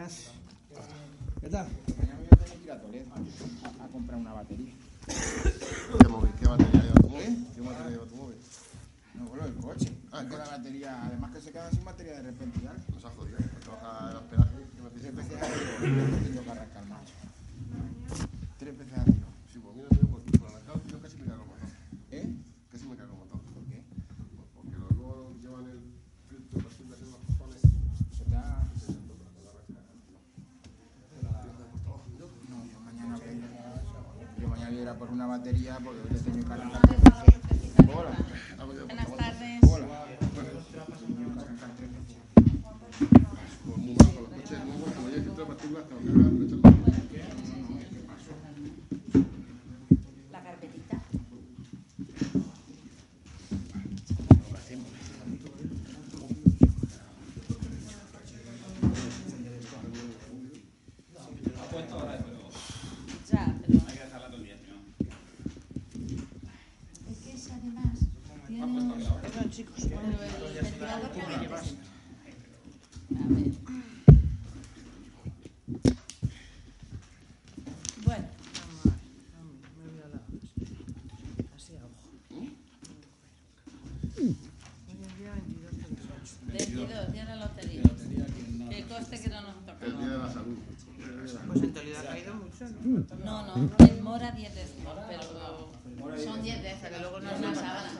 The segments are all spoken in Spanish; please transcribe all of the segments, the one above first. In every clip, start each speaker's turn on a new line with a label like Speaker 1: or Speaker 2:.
Speaker 1: buenas. ¿Qué tal?
Speaker 2: Mañana voy a tener que ir a Toledo a, a comprar una batería.
Speaker 3: ¿Qué móvil? ¿Qué batería lleva tu móvil? ¿Qué batería lleva tu móvil?
Speaker 2: No, bueno, el coche.
Speaker 3: Ah, el
Speaker 2: Tengo la batería, además que se queda sin batería de repente ya.
Speaker 3: Nos ha jodido. Te baja el hospedaje. ¿Qué me
Speaker 2: Tres veces arriba, tengo que arrancar macho. Tres veces arriba. Yo mañana voy a ir a por una batería porque hoy le que tres veces. Hola.
Speaker 4: Buenas tardes.
Speaker 2: Hola. Que
Speaker 3: muy con los coches ya hay filtro de partículas, te lo cargas, pero echando.
Speaker 4: La carpetita. Ya, pero. Es que es además. Tiene.
Speaker 5: Perdón, chicos.
Speaker 4: Pero el ventilador que metes. A ver. Bueno,
Speaker 5: Me voy a la... Así a ojo. Hoy es día 22 de 18.
Speaker 4: 22, día de la lotería. Que coste que no nos toca.
Speaker 3: El día de la salud.
Speaker 5: Pues en Toledo ha caído mucho, ¿no?
Speaker 4: No, no, en mora 10 décimos, pero son 10 décimos,
Speaker 5: que luego no es
Speaker 4: una sábana.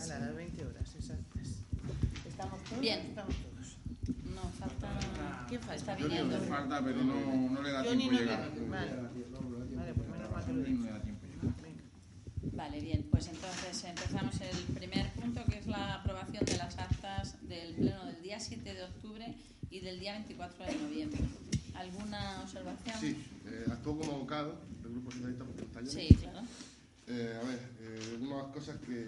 Speaker 5: A las 20 horas exactas. ¿Estamos todos?
Speaker 4: Bien.
Speaker 5: Estamos todos.
Speaker 4: No, falta.
Speaker 5: ¿Quién falta?
Speaker 4: Está
Speaker 2: Yo ni
Speaker 4: viniendo.
Speaker 2: le falta, pero no, no le da
Speaker 5: Yo
Speaker 2: tiempo
Speaker 5: no
Speaker 2: llegar.
Speaker 5: Vale. Vale, pues menos mal que lo
Speaker 2: No
Speaker 5: digo.
Speaker 2: le da tiempo llegar.
Speaker 5: Venga.
Speaker 4: Vale, bien, pues entonces empezamos el primer punto que es la aprobación de las actas del pleno del día 7 de octubre y del día 24 de noviembre. ¿Alguna observación?
Speaker 3: Sí, eh, actuó como vocal del Grupo Socialista porque está lleno.
Speaker 4: Sí, claro.
Speaker 3: Eh, a ver, eh, unas cosas que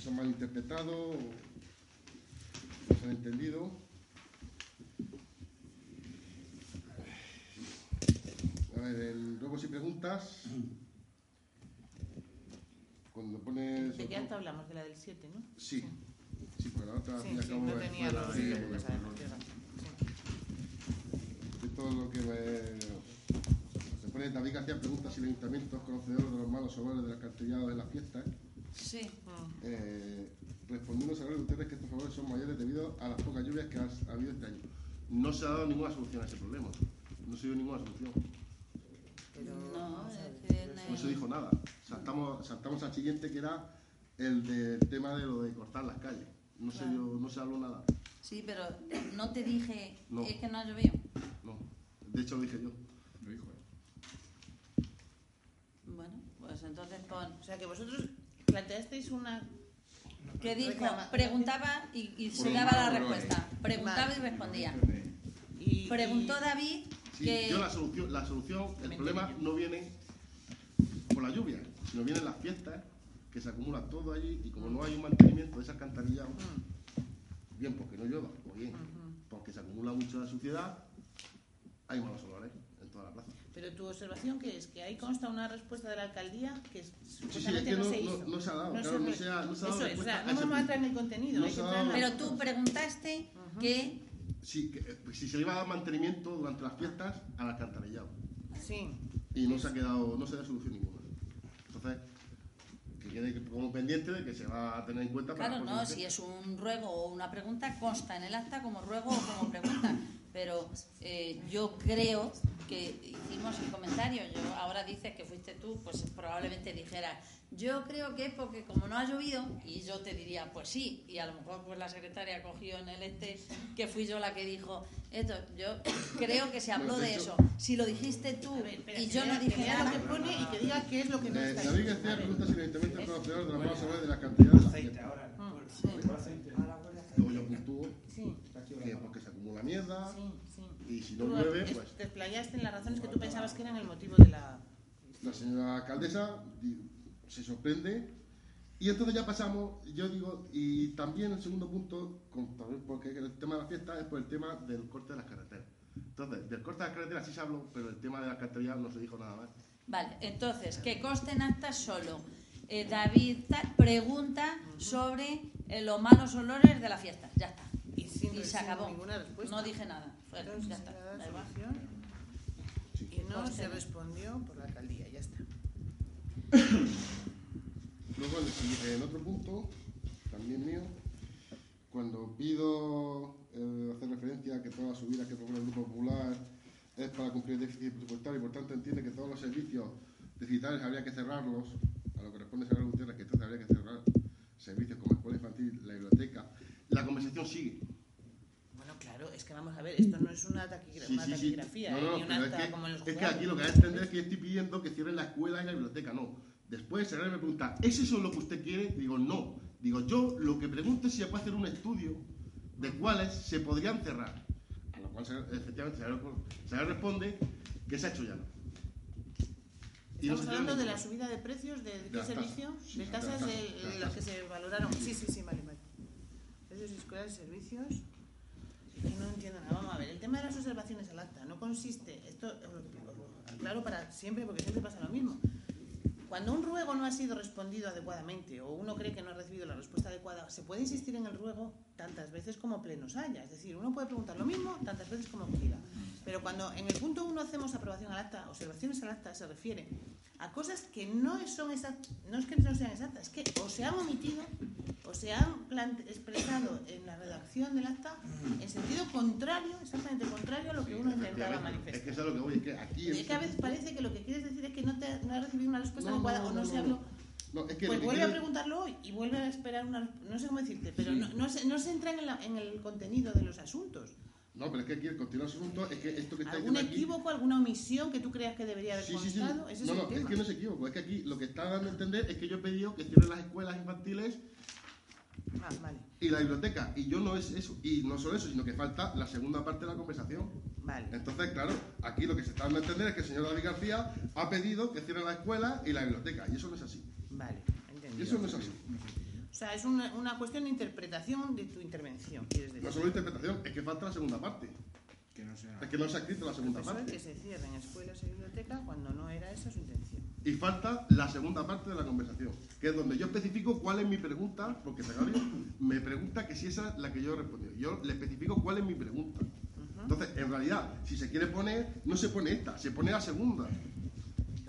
Speaker 3: se han malinterpretado, o no se han entendido. A ver, el ruegos y preguntas. Cuando pones.
Speaker 5: ¿De qué acta hablamos? De la del 7, ¿no?
Speaker 3: Sí, sí, porque la otra,
Speaker 5: Sí, sí, no tenía
Speaker 3: la
Speaker 5: los
Speaker 3: de-
Speaker 5: sitios, ¿sabes?
Speaker 3: de-
Speaker 5: Tienes razón. Sí.
Speaker 3: de todo lo que me- se pone David García pregunta si el ayuntamiento es conocedor de los malos olores del alcantarillado en las fiestas.
Speaker 4: Sí.
Speaker 5: Mm.
Speaker 3: Eh, respondiendo, saber ustedes que estos favores son mayores debido a las pocas lluvias que has- ha habido este año. No se ha dado ninguna solución a ese problema. No se dio ninguna solución.
Speaker 5: Pero,
Speaker 4: No,
Speaker 5: a
Speaker 4: es que
Speaker 3: No se dijo nada. Saltamos, saltamos al siguiente que era el del tema de lo de cortar las calles. No se, dio, no se habló nada.
Speaker 4: Sí, pero no te dije,
Speaker 3: No.
Speaker 4: es que no ha llovido.
Speaker 3: De hecho lo dije yo.
Speaker 2: Lo dijo él.
Speaker 4: Bueno, pues entonces pon.
Speaker 5: O sea, que vosotros planteasteis una...
Speaker 4: Que dijo, preguntaba y, y se daba la respuesta. Preguntaba
Speaker 5: Vale.
Speaker 4: y respondía. Preguntó David
Speaker 3: Sí,
Speaker 4: que.
Speaker 3: yo la solución, la solución, el problema no viene por la lluvia, sino vienen las fiestas, que se acumula todo allí y como no hay un mantenimiento de ese alcantarillado,
Speaker 5: Mm,
Speaker 3: bien porque no llueva, o bien
Speaker 5: ujú.
Speaker 3: porque se acumula mucho de suciedad, hay malos olores en toda la plaza.
Speaker 5: Pero tu observación que es que ahí consta una respuesta de la alcaldía que
Speaker 3: Sí, sí, es
Speaker 5: supuestamente
Speaker 3: que
Speaker 5: no,
Speaker 3: no,
Speaker 5: se
Speaker 3: no-
Speaker 5: hizo.
Speaker 3: no se ha dado,
Speaker 5: No
Speaker 3: claro,
Speaker 5: se-
Speaker 3: no se ha, no se ha dado
Speaker 5: Eso es, o sea,
Speaker 3: a
Speaker 5: no vamos a entrar en el contenido,
Speaker 3: No
Speaker 5: hay que
Speaker 3: dado-
Speaker 4: Pero tú preguntaste
Speaker 5: Ujú.
Speaker 4: que.
Speaker 3: Sí, que, eh, si se le iba a dar mantenimiento durante las fiestas al alcantarillado
Speaker 5: Sí,
Speaker 3: y no se ha quedado, no se da solución ninguna. Entonces, que quede como pendiente de que se va a tener en cuenta para
Speaker 4: Claro,
Speaker 3: la
Speaker 4: no, si es un ruego o una pregunta, consta en el acta como ruego o como pregunta. Pero eh, yo creo que hicimos el comentario. Yo ahora dices que fuiste tú, pues probablemente dijeras, yo creo que es porque como no ha llovido, y yo te diría, pues sí, y a lo mejor pues la secretaria cogió en el este que fui yo la que dijo esto. Yo creo que se habló
Speaker 3: de
Speaker 4: eso. Si lo dijiste tú
Speaker 5: ver, espera,
Speaker 4: y
Speaker 5: que
Speaker 4: yo no
Speaker 5: que
Speaker 4: dije
Speaker 5: lea
Speaker 4: nada,
Speaker 5: lo que pone y que diga qué es lo que no
Speaker 3: Eh,
Speaker 5: está
Speaker 3: David. García pregunta si el ayuntamiento es conocedor de olores de la cantidad de la fiesta. Luego yo puntúo Porque se acumula mierda
Speaker 5: sí, sí.
Speaker 3: y si no
Speaker 5: Tú
Speaker 3: llueve,
Speaker 5: es-
Speaker 3: pues
Speaker 5: te explayaste en las razones que tú pensabas que eran el motivo de la...
Speaker 3: la señora alcaldesa se sorprende y entonces ya pasamos, yo digo, y también el segundo punto, con- porque el tema de la fiesta es por el tema del corte de las carreteras. Entonces, del corte de las carreteras sí se habló, pero el tema de la alcantarillado no se dijo nada más.
Speaker 4: Vale, entonces, que conste en acta solo. Eh, David ta- pregunta sobre eh, los malos olores de la fiesta. Ya está.
Speaker 5: Y
Speaker 4: se acabó. No dije nada.
Speaker 5: Entonces,
Speaker 4: ya está. da igual.
Speaker 5: y no se respondió por la alcaldía, ya está.
Speaker 3: Luego, en, otro punto, también mío, cuando pido eh, hacer referencia a que todas las subidas que propone el Grupo Popular es para cumplir el déficit presupuestario y por tanto entiende que todos los servicios deficitarios habría que cerrarlos, a lo que responde Señora Gutiérrez que entonces habría que cerrar servicios como escuela infantil, la biblioteca, la conversación sigue.
Speaker 5: Claro, es que vamos a ver, esto no es una, taquigra-
Speaker 3: Sí,
Speaker 5: una
Speaker 3: sí, sí.
Speaker 5: taquigrafía,
Speaker 3: No,
Speaker 5: ¿eh?
Speaker 3: no,
Speaker 5: ni un
Speaker 3: pero
Speaker 5: acta
Speaker 3: es que,
Speaker 5: como en los
Speaker 3: es que aquí lo que hay que entender es que yo estoy pidiendo que cierren la escuela y la biblioteca, no. Después se me pregunta, ¿es eso lo que usted quiere? Digo, no. Digo, yo lo que pregunto es si se puede hacer un estudio de cuáles se podrían cerrar. A lo cual, se- efectivamente, se, se responde que se ha hecho ya. no.
Speaker 5: Estamos hablando de la subida de precios de, de qué servicio, de
Speaker 3: de
Speaker 5: tasas de,
Speaker 3: tasas, de las
Speaker 5: que se valoraron. Sí, sí, sí, vale, vale. Precios escolares, servicios. Entiendo nada. Vamos a ver, el tema de las observaciones al acta no consiste, esto lo aclaro para siempre porque siempre pasa lo mismo. Cuando un ruego no ha sido respondido adecuadamente o uno cree que no ha recibido la respuesta adecuada, se puede insistir en el ruego tantas veces como plenos haya. Es decir, uno puede preguntar lo mismo tantas veces como quiera. Pero cuando en el punto 1 hacemos aprobación al acta, observaciones al acta, se refiere a cosas que no son exactas, no es que no sean exactas, es que o se han omitido o se han expresado en la redacción del acta en sentido contrario, exactamente contrario a lo que uno intentaba
Speaker 3: Efectivamente. Es
Speaker 5: manifestar.
Speaker 3: que eso es lo que voy, es que aquí...
Speaker 5: Es que a veces parece que lo que quieres decir es que no, te, no has recibido una respuesta
Speaker 3: No,
Speaker 5: adecuada
Speaker 3: no,
Speaker 5: o no, se habló.
Speaker 3: Es que
Speaker 5: Pues vuelve a
Speaker 3: quiero-
Speaker 5: preguntarlo hoy y vuelve a esperar una. No sé cómo decirte, pero no, no, se, no se entra en, la- en el contenido de los asuntos.
Speaker 3: No, pero es que aquí el continuo asunto es que esto que está
Speaker 5: ¿Algún
Speaker 3: aquí...
Speaker 5: equívoco, alguna omisión que tú creas que debería haber
Speaker 3: Sí, sí, sí.
Speaker 5: constado? Ese
Speaker 3: No,
Speaker 5: es
Speaker 3: no,
Speaker 5: el tema.
Speaker 3: es que no se equivoco. Es que aquí lo que está dando a entender es que yo he pedido que cierren las escuelas infantiles
Speaker 5: Ah, vale,
Speaker 3: y la biblioteca. Y yo no es eso. Y no solo eso, sino que falta la segunda parte de la conversación.
Speaker 5: vale.
Speaker 3: Entonces, claro, aquí lo que se está dando a entender es que el señor David García ha pedido que cierren la escuela y la biblioteca. Y eso no es así.
Speaker 5: Vale,
Speaker 3: Y
Speaker 5: entendido.
Speaker 3: eso no es así.
Speaker 5: O sea, es una, una cuestión de interpretación de tu intervención, quieres decir.
Speaker 3: No solo interpretación, es que falta la segunda parte.
Speaker 2: Que no sea.
Speaker 3: Es que no se ha escrito la segunda
Speaker 5: Profesor, que
Speaker 3: parte.
Speaker 5: se cierren escuelas y bibliotecas cuando no era esa su intención.
Speaker 3: Y falta la segunda parte de la conversación, que es donde yo especifico cuál es mi pregunta, porque Segario me pregunta que si esa es la que yo he respondido. Yo le especifico cuál es mi pregunta. Entonces, en realidad, si se quiere poner, no se pone esta, se pone la segunda.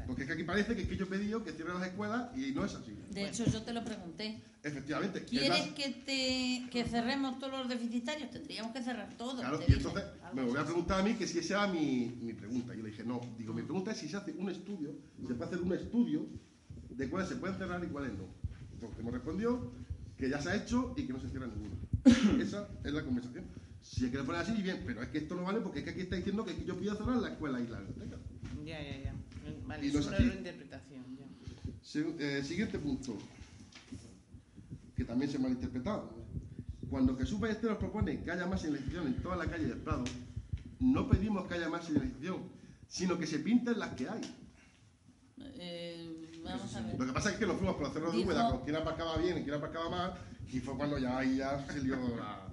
Speaker 3: Porque es que aquí parece que es que yo he pedido que cierren las escuelas y no es así.
Speaker 4: De hecho, yo te lo pregunté.
Speaker 3: Efectivamente. es
Speaker 4: ¿Quieres
Speaker 3: más-
Speaker 4: que, te, que cerremos todos los deficitarios? Tendríamos que cerrar todos.
Speaker 3: Claro, y entonces me volvió a preguntar a mí que si esa era mi, mi pregunta. Yo le dije, no, digo, mi pregunta es si se hace un estudio, se puede hacer un estudio de cuáles se pueden cerrar y cuáles no. Entonces me respondió que ya se ha hecho y que no se cierra ninguna. Esa es la conversación. Si se quiere poner así, bien, pero es que esto no vale porque es que aquí está diciendo que yo pido cerrar la escuela y la biblioteca.
Speaker 5: Ya, ya, ya. Vale,
Speaker 3: Y así.
Speaker 5: reinterpretación. Ya.
Speaker 3: Se- eh, siguiente punto, que también se ha malinterpretado. Cuando Jesús Ballesteros propone que haya más señalización en toda la calle del Prado, no pedimos que haya más señalización, sino que se pinten las que hay.
Speaker 4: Eh, vamos a ver.
Speaker 3: Lo que pasa es que nos fuimos por los cerros de Úbeda, con quién aparcaba bien y quién aparcaba mal, y fue cuando ya ahí ya se lió la...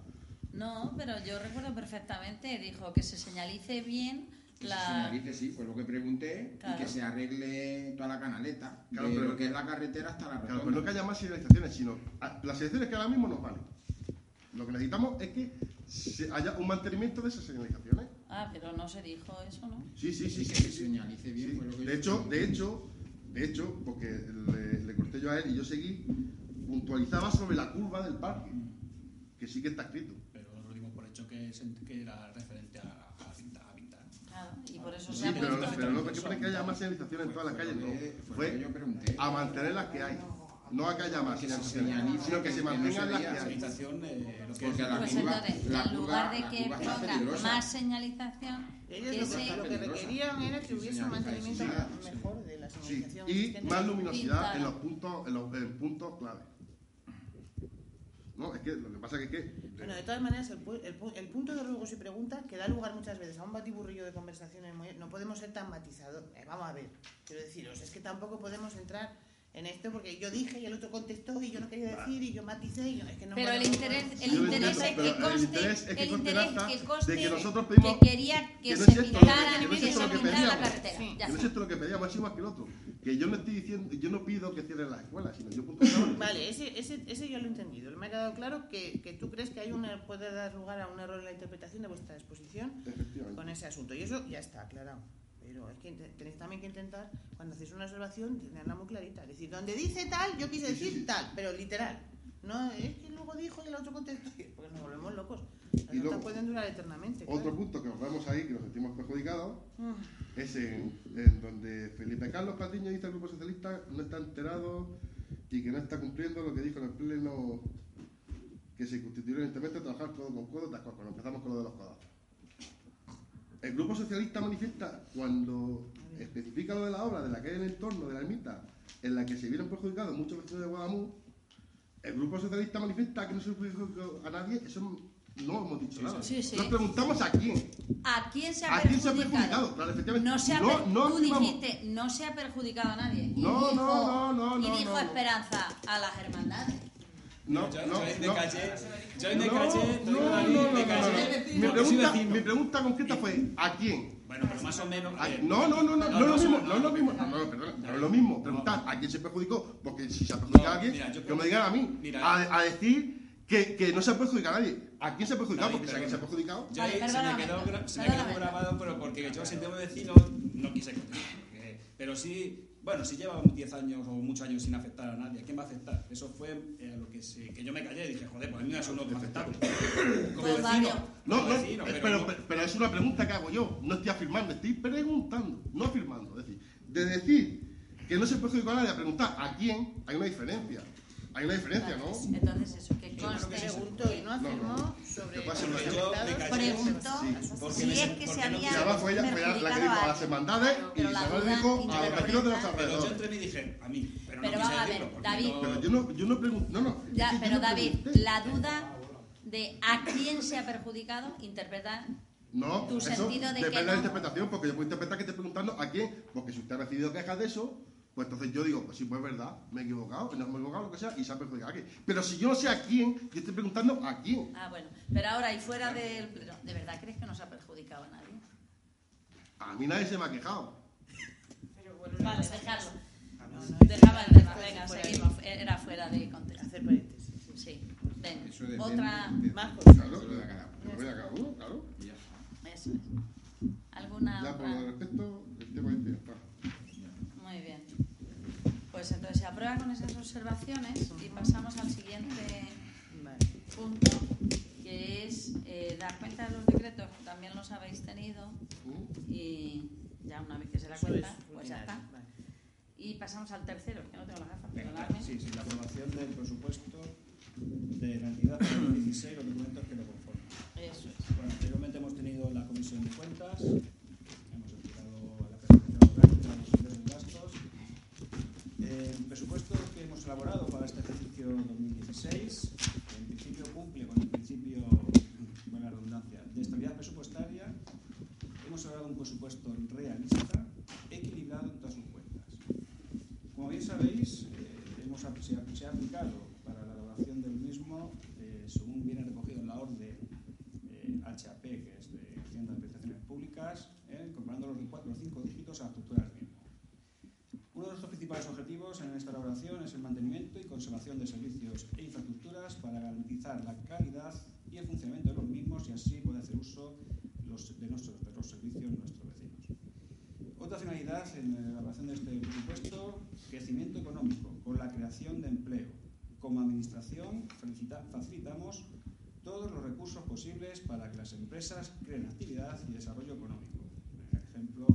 Speaker 4: No, pero yo recuerdo perfectamente, dijo que se señalice bien
Speaker 2: Que se
Speaker 4: la...
Speaker 2: señalice, sí, fue lo que pregunté.
Speaker 4: Claro.
Speaker 2: Y que se arregle toda la canaleta.
Speaker 3: Claro,
Speaker 2: de
Speaker 3: pero-
Speaker 2: lo que es la carretera hasta la
Speaker 3: Claro,
Speaker 2: rotonda.
Speaker 3: pero no que haya más señalizaciones, sino a- las señalizaciones que ahora mismo nos valen. Lo que necesitamos es que se- haya un mantenimiento de esas señalizaciones.
Speaker 4: Ah, pero no se dijo eso, ¿no?
Speaker 3: Sí, sí, sí,
Speaker 2: Sí,
Speaker 3: sí.
Speaker 2: que se señalice bien.
Speaker 3: Sí,
Speaker 2: fue lo que
Speaker 3: de hecho, de hecho, de hecho, porque le, le corté yo a él y yo seguí, puntualizaba sobre la curva del parque, que sí que está escrito.
Speaker 1: Pero lo dimos por hecho que, se- que era referente. A
Speaker 4: y por eso se
Speaker 3: Sí,
Speaker 4: ha
Speaker 3: pero,
Speaker 4: puesto...
Speaker 3: pero no porque pone que haya más señalización en todas las calles,
Speaker 2: lo
Speaker 3: no.
Speaker 2: que- fue lo que
Speaker 3: a mantener las que hay. No a que haya más
Speaker 2: Que se señalice,
Speaker 3: sino que se
Speaker 2: que
Speaker 3: mantengan
Speaker 2: se
Speaker 3: las que.
Speaker 1: Señalización, eh, lo que
Speaker 2: Porque la
Speaker 4: Pues
Speaker 2: curva-
Speaker 4: entonces,
Speaker 2: la
Speaker 4: en lugar de que ponga más señalización,
Speaker 5: Ellos
Speaker 4: que
Speaker 5: lo,
Speaker 4: se...
Speaker 5: que, lo que requerían era que hubiese un mantenimiento mejor de la
Speaker 3: Sí,
Speaker 5: señalización
Speaker 3: y más luminosidad en los puntos, en los en puntos clave. No, es que lo que pasa es que,
Speaker 5: Bueno, de todas maneras, el, pu- el pu- el punto de ruegos y preguntas que da lugar muchas veces a un batiburrillo de conversaciones, muy- no podemos ser tan matizados. Eh, vamos a ver, quiero deciros, es que tampoco podemos entrar en esto porque yo dije y el otro contestó y yo no quería decir y yo maticé y yo, es que no
Speaker 4: Pero el interés, el interés es que
Speaker 3: el
Speaker 4: conste,
Speaker 3: interés es que
Speaker 4: el interés que conste
Speaker 3: de que nosotros pedimos
Speaker 4: que quería que,
Speaker 3: que no
Speaker 4: se
Speaker 3: que-
Speaker 4: pintara,
Speaker 3: que no es
Speaker 4: que
Speaker 3: esto
Speaker 4: se
Speaker 3: lo que
Speaker 4: pintara la
Speaker 3: pedíamos.
Speaker 4: carretera.
Speaker 5: Sí.
Speaker 4: Ya
Speaker 3: que no es esto lo que pedíamos, es más que el otro. Que yo no estoy diciendo, yo no pido que cierren las escuelas, sino yo punto.
Speaker 5: Vale, ese, ese, ese yo lo he entendido. Me ha quedado claro que, que tú crees que hay una, puede dar lugar a un error en la interpretación de vuestra exposición con ese asunto. Y eso ya está aclarado. Pero es que tenéis también que intentar, cuando hacéis una observación, tenerla muy clarita. Es decir, donde dice tal, yo quise decir tal, pero literal. No es que luego dijo y el otro contestó. Porque nos volvemos locos.
Speaker 3: Y luego,
Speaker 5: pueden durar eternamente.
Speaker 3: Otro
Speaker 5: claro.
Speaker 3: punto que nos vemos ahí, que nos sentimos perjudicados,
Speaker 5: Mm.
Speaker 3: es en, en donde Felipe Carlos Patiño dice el Grupo Socialista no está enterado y que no está cumpliendo lo que dijo en el pleno que se constituyó evidentemente trabajar codo con codo, tal cual, cuando empezamos con lo de los codazos. El Grupo Socialista manifiesta cuando especifica lo de la obra de la calle en el entorno de la ermita en la que se vieron perjudicados muchos vecinos de Guadamú, el Grupo Socialista manifiesta que no se perjudicó a nadie, eso no hemos dicho nada.
Speaker 4: sí, sí.
Speaker 3: Nos preguntamos a quién.
Speaker 4: ¿A quién se ha
Speaker 3: ¿A quién se ha
Speaker 4: perjudicado?
Speaker 3: perjudicado? Claro, efectivamente.
Speaker 4: No se ha
Speaker 3: No, no
Speaker 4: tú dijiste, no se ha perjudicado a nadie. Y
Speaker 3: No,
Speaker 4: dijo,
Speaker 3: no, no, no,
Speaker 4: Y
Speaker 3: no,
Speaker 4: dijo
Speaker 3: no.
Speaker 4: Esperanza a las hermandades.
Speaker 3: No,
Speaker 1: yo,
Speaker 3: no,
Speaker 1: yo en de
Speaker 3: no.
Speaker 1: calle, yo en de
Speaker 3: No,
Speaker 1: calle,
Speaker 3: no, no, no,
Speaker 1: ley
Speaker 3: no,
Speaker 1: de
Speaker 3: no,
Speaker 1: calle.
Speaker 3: no. Mi pregunta,
Speaker 1: vecino.
Speaker 3: mi pregunta concreta fue ¿a quién?
Speaker 1: Bueno, pero más o menos. Eh,
Speaker 3: No, no, no, no, no, es lo mismo, no es lo mismo, no, no, perdona, no es lo mismo preguntar a quién se perjudicó, porque si se ha perjudicado
Speaker 1: No,
Speaker 3: a alguien, que me digan a mí, a decir que, que no se ha perjudicado a nadie. ¿A quién se ha perjudicado?
Speaker 1: David,
Speaker 3: Porque si alguien se ha perjudicado,
Speaker 1: Yo
Speaker 4: Vale,
Speaker 1: se me quedó, gra- se me quedó grabado, pero porque yo siendo vecino no quise contestar. porque- Pero sí, bueno, si lleva 10 años o muchos años sin afectar a nadie, ¿a quién va a afectar? Eso fue eh, lo que, se- que yo me callé y dije, joder, pues a mí me ha afectable. Como
Speaker 4: Pues
Speaker 1: vecino.
Speaker 3: No,
Speaker 1: como
Speaker 3: no,
Speaker 1: vecino,
Speaker 3: eh,
Speaker 1: pero
Speaker 3: pero,
Speaker 1: no-
Speaker 3: pero, pero es una pregunta que hago yo. No estoy afirmando, estoy preguntando, no afirmando. Es decir, de decir que no se perjudicó a nadie a preguntar a quién, hay una diferencia. Hay una diferencia, ¿no?
Speaker 4: Entonces eso, que
Speaker 1: que
Speaker 4: conste.
Speaker 5: Preguntó y no
Speaker 3: No,
Speaker 5: afirmó
Speaker 3: no.
Speaker 5: sobre los.
Speaker 4: Preguntó si es que se había
Speaker 3: Y además fue ella, la que dijo a las hermandades y Isabel dijo a los
Speaker 4: interpreta-
Speaker 3: vecinos de los
Speaker 1: Pero yo
Speaker 3: alrededores.
Speaker 1: entré y dije, a mí. Pero,
Speaker 4: Pero
Speaker 1: no
Speaker 4: vamos a ver, David.
Speaker 1: no-
Speaker 3: Pero yo no, yo no pregunto, no, no. es
Speaker 4: Ya,
Speaker 3: que
Speaker 4: pero
Speaker 3: no
Speaker 4: David,
Speaker 3: pregunté.
Speaker 4: la duda de a quién se ha perjudicado interpreta
Speaker 3: No,
Speaker 4: tu
Speaker 3: eso
Speaker 4: sentido de que
Speaker 3: depende de
Speaker 4: no.
Speaker 3: la interpretación, porque yo puedo interpretar que esté preguntando a quién, porque si usted ha recibido quejas de eso, pues entonces yo digo, pues sí, pues es verdad, me he equivocado, no me he equivocado, lo que sea, y se ha perjudicado a alguien. Pero si yo no sé a quién, yo estoy preguntando a quién.
Speaker 4: Ah, bueno. Pero ahora, y fuera del pleno, ¿de verdad crees que no se ha perjudicado a nadie?
Speaker 3: A mí nadie se me ha quejado.
Speaker 4: Vale, dejarlo.
Speaker 5: No, no,
Speaker 4: Dejaba el tema.
Speaker 5: Fuera
Speaker 4: Venga, seguimos. Era fuera de contexto.
Speaker 5: Hacer paréntesis. sí.
Speaker 4: Sí. Venga. Otra.
Speaker 2: de-
Speaker 5: Más cosas.
Speaker 3: Claro,
Speaker 2: Eso de cada uno.
Speaker 3: yo voy a cada uno, claro.
Speaker 4: Eso es. ¿Alguna
Speaker 3: Ya por lo respecto, el tema este ya está.
Speaker 4: Pues entonces se aprueba con esas observaciones y pasamos al siguiente punto, que es eh, dar cuenta de los decretos, también los habéis tenido,
Speaker 3: ¿Mm?
Speaker 4: y ya una vez que se da cuenta,
Speaker 5: es
Speaker 4: pues ya está. Y pasamos al tercero, que no tengo las gafas, perdonadme.
Speaker 1: Sí, sí, la aprobación del presupuesto de la entidad para el 2016, los documentos que lo conforman.
Speaker 4: Eso es.
Speaker 1: Bueno, anteriormente hemos tenido la comisión de cuentas, hemos explicado la presentación práctica, los ingresos y gastos. Eh, El presupuesto que hemos elaborado para este ejercicio 2016, en principio cumple con el principio, buena redundancia, de estabilidad presupuestaria. Hemos elaborado un presupuesto realista, equilibrado en todas sus cuentas. Como bien sabéis, eh, hemos, ap- se, ha, se ha aplicado para la elaboración del mismo, eh, según viene recogido en la orden eh, HAP, que es de Hacienda de Prestaciones Públicas, eh, comparando los, cuatro, los cinco dígitos a la estructura del mismo. Uno de nuestros principales objetivos elaboración es el mantenimiento y conservación de servicios e infraestructuras para garantizar la calidad y el funcionamiento de los mismos y así poder hacer uso de, nuestros, de los servicios nuestros vecinos. Otra finalidad en la elaboración de este presupuesto, crecimiento económico, con la creación de empleo. Como Administración facilitamos todos los recursos posibles para que las empresas creen actividad y desarrollo económico. Por ejemplo,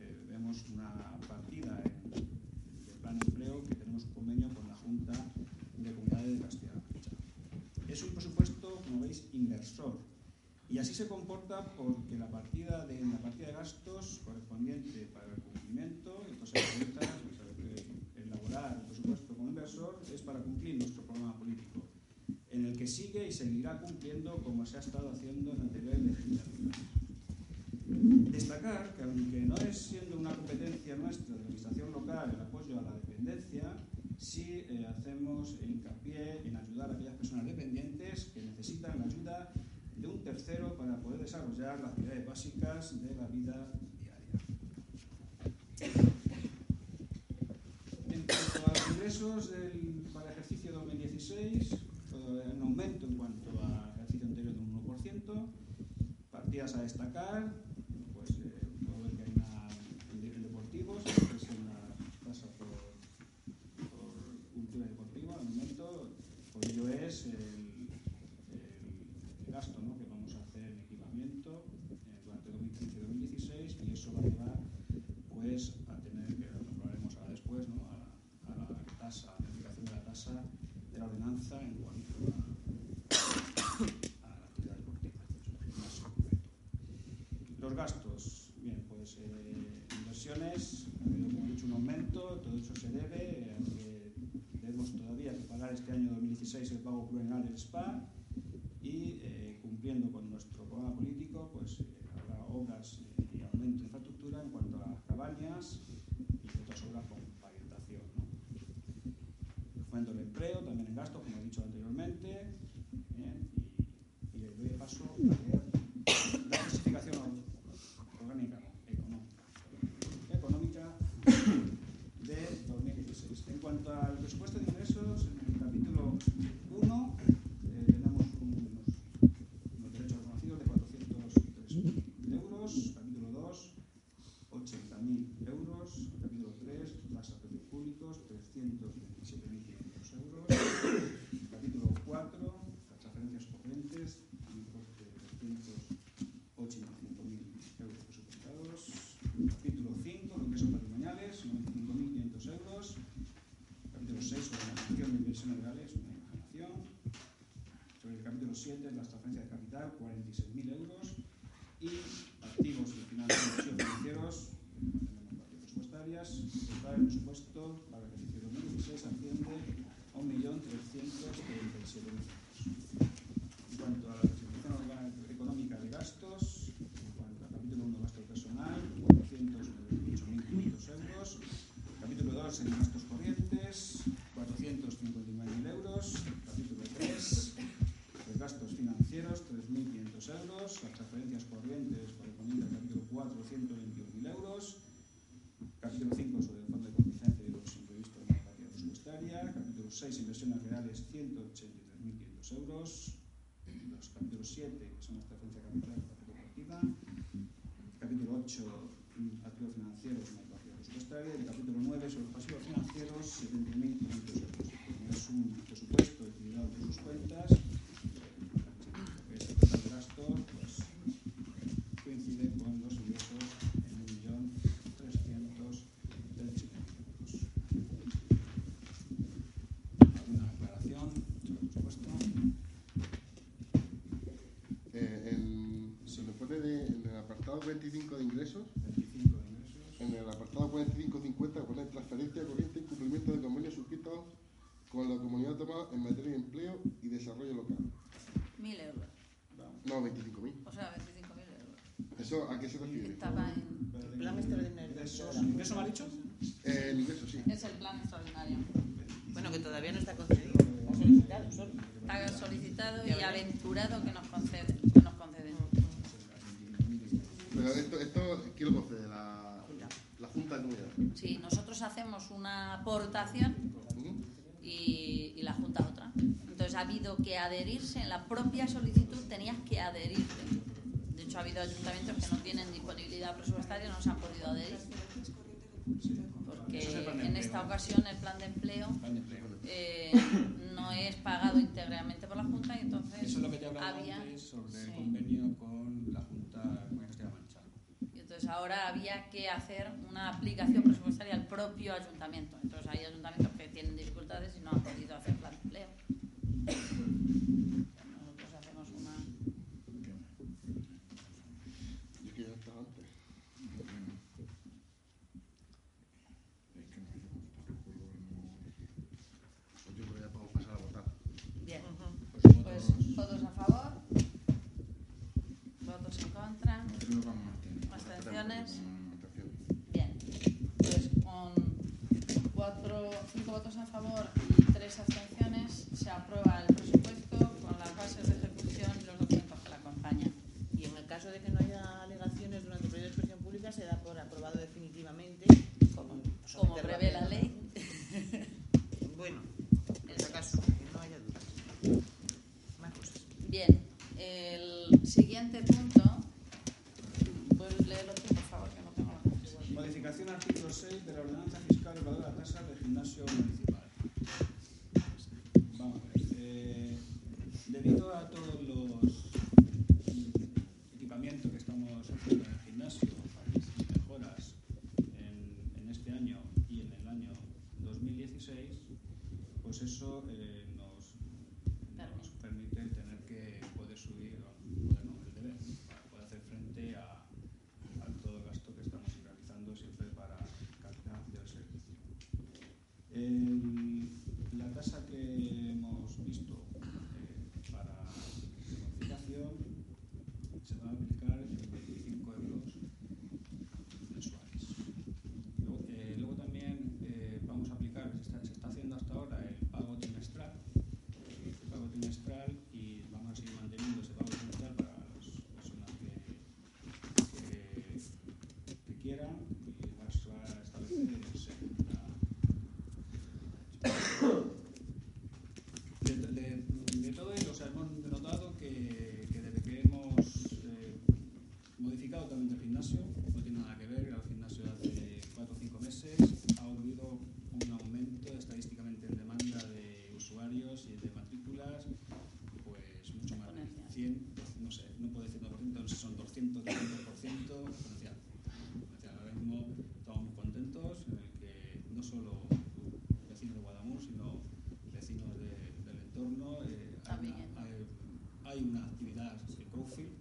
Speaker 1: eh, vemos una partida en el plan de empleo que tenemos un convenio con la Junta de Comunidades de Castilla-La Mancha. Es un inversor. Y así se comporta porque la partida de, la partida de gastos correspondiente para el cumplimiento, entonces elaborar el presupuesto como inversor es para cumplir nuestro programa político, en el que sigue y seguirá cumpliendo como se ha estado haciendo en anteriores legislaturas. Destacar que aunque no es siendo una competencia nuestra de la administración local el apoyo a la dependencia, sí eh, hacemos hincapié en ayudar a aquellas personas dependientes que necesitan la ayuda de un tercero para poder desarrollar las actividades básicas de la vida diaria. ingresos del, para el ejercicio 2016, todo un aumento en cuanto al ejercicio anterior de un 1%. Partidas a destacar, pues eh, puedo ver que hay una en en deportivos, que es en la tasa por, por cultura deportiva, el aumento, por ello es el, el- el gasto ¿no? que vamos a hacer en equipamiento eh, durante 2015 y 2016 y eso va a llevar pues a tener, que lo hablaremos ahora después, ¿no? a, a la tasa, a la aplicación de la tasa de la ordenanza en cuanto a, a la actividad deportiva, más en concreto. Los gastos, bien, pues eh, inversiones, ha habido, como he dicho, un aumento, todo eso se debe a que debemos todavía que pagar este año 2016 el pago plurianual SPA y eh, cumpliendo con nuestro programa político, pues eh, habrá obras eh, y aumento de infraestructura en cuanto a cabañas y otras obras con pavimentación. ¿no? Fomento del empleo, también en gasto, como he dicho anteriormente, y, y le paso a 7 en las transferencias de capital, 46.000 euros, y 421.000 euros. Capítulo 5 sobre el fondo de contingencia de los imprevistos de la partida presupuestaria. Capítulo 6, inversiones reales, 183.500 euros. Los capítulos 7, que son la transferencia capital partida. Capítulo 8, activos financieros en la partida presupuestaria. El capítulo 9, sobre los pasivos financieros, 70.500 euros. Es un presupuesto ha dicho?
Speaker 3: Eh, el ingreso, sí.
Speaker 4: Es el plan extraordinario.
Speaker 5: Bueno, que todavía no está concedido. Está solicitado solo.
Speaker 4: Está solicitado y aventurado que nos conceden. Que nos conceden.
Speaker 3: Pero esto, esto ¿quién lo concede? La, la Junta de Comunidad.
Speaker 4: Sí, nosotros hacemos una aportación y, y la Junta otra. Entonces ha habido que adherirse, en la propia solicitud tenías que adherirte. De hecho, ha habido ayuntamientos que no tienen disponibilidad presupuestaria, no se han podido adherir. Porque en esta ocasión el plan de empleo eh, no es pagado íntegramente por la Junta y entonces
Speaker 1: Eso es lo que te hablaba
Speaker 4: había...
Speaker 1: antes sobre el convenio con la Junta de Mancha.
Speaker 4: Y entonces ahora había que hacer una aplicación presupuestaria al propio ayuntamiento. Entonces hay ayuntamientos que tienen dificultades y no han podido hacer plan de empleo. abstenciones? Bien. Pues con cuatro, cinco votos a favor y tres abstenciones se aprueba el presupuesto con las bases de ejecución y los documentos que la acompañan.
Speaker 5: Y en el caso de que no haya alegaciones durante el periodo de expresión pública se da por aprobado definitivamente.
Speaker 4: Como, como prevé la ley. bueno, en ese caso, que no
Speaker 1: haya dudas. Más cosas. Bien. El siguiente punto. Debido a todos los mm, equipamientos que estamos haciendo en el gimnasio, mejoras en, en este año y en el año 2016, pues eso eh, nos, nos permite tener que poder subir, o poder no, el deber, para poder hacer frente a, a todo el gasto que estamos realizando siempre para calidad del servicio. El- la tasa que hemos visto eh, para bonificación se va a aplicar en 25 euros mensuales. Luego, eh, luego también eh, vamos a aplicar, se está, se está haciendo hasta ahora el pago trimestral, el pago trimestral y vamos a seguir manteniendo ese pago trimestral para las personas que, que, que quieran y va a se va a establecer en segunda. De, de- de todo ello, o sea, hemos notado que, que desde que hemos eh, modificado también el gimnasio, no tiene nada que ver, el gimnasio de hace 4 o 5 meses ha habido un aumento estadísticamente en demanda de usuarios y de matrículas, pues mucho más de 100, no sé, no puedo decir 100%, no sé si son 200, 300% exponencial. exponencial. Ahora mismo estamos muy contentos en el que no solo vecinos de Guadamur, sino vecinos de- del entorno, eh, hay, una, hay- hay una actividad de crowdfield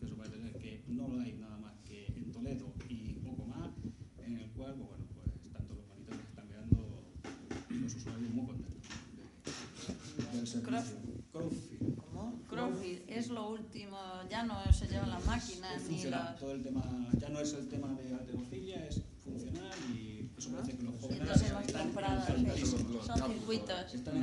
Speaker 1: que eso parece ser que no lo hay nada más que en Toledo y poco más, en el cual, pues, bueno, pues tanto los monitores que están quedando los usuarios muy contentos de- del servicio.
Speaker 4: Ya no se llevan las máquinas
Speaker 1: Es
Speaker 4: ni.
Speaker 1: Todo el tema, ya no es el tema de alterofilia, es funcional y eso parece que los jóvenes
Speaker 4: entonces hemos
Speaker 1: están
Speaker 4: comprado,
Speaker 1: encantadísimos.
Speaker 4: son circuitos.
Speaker 1: Están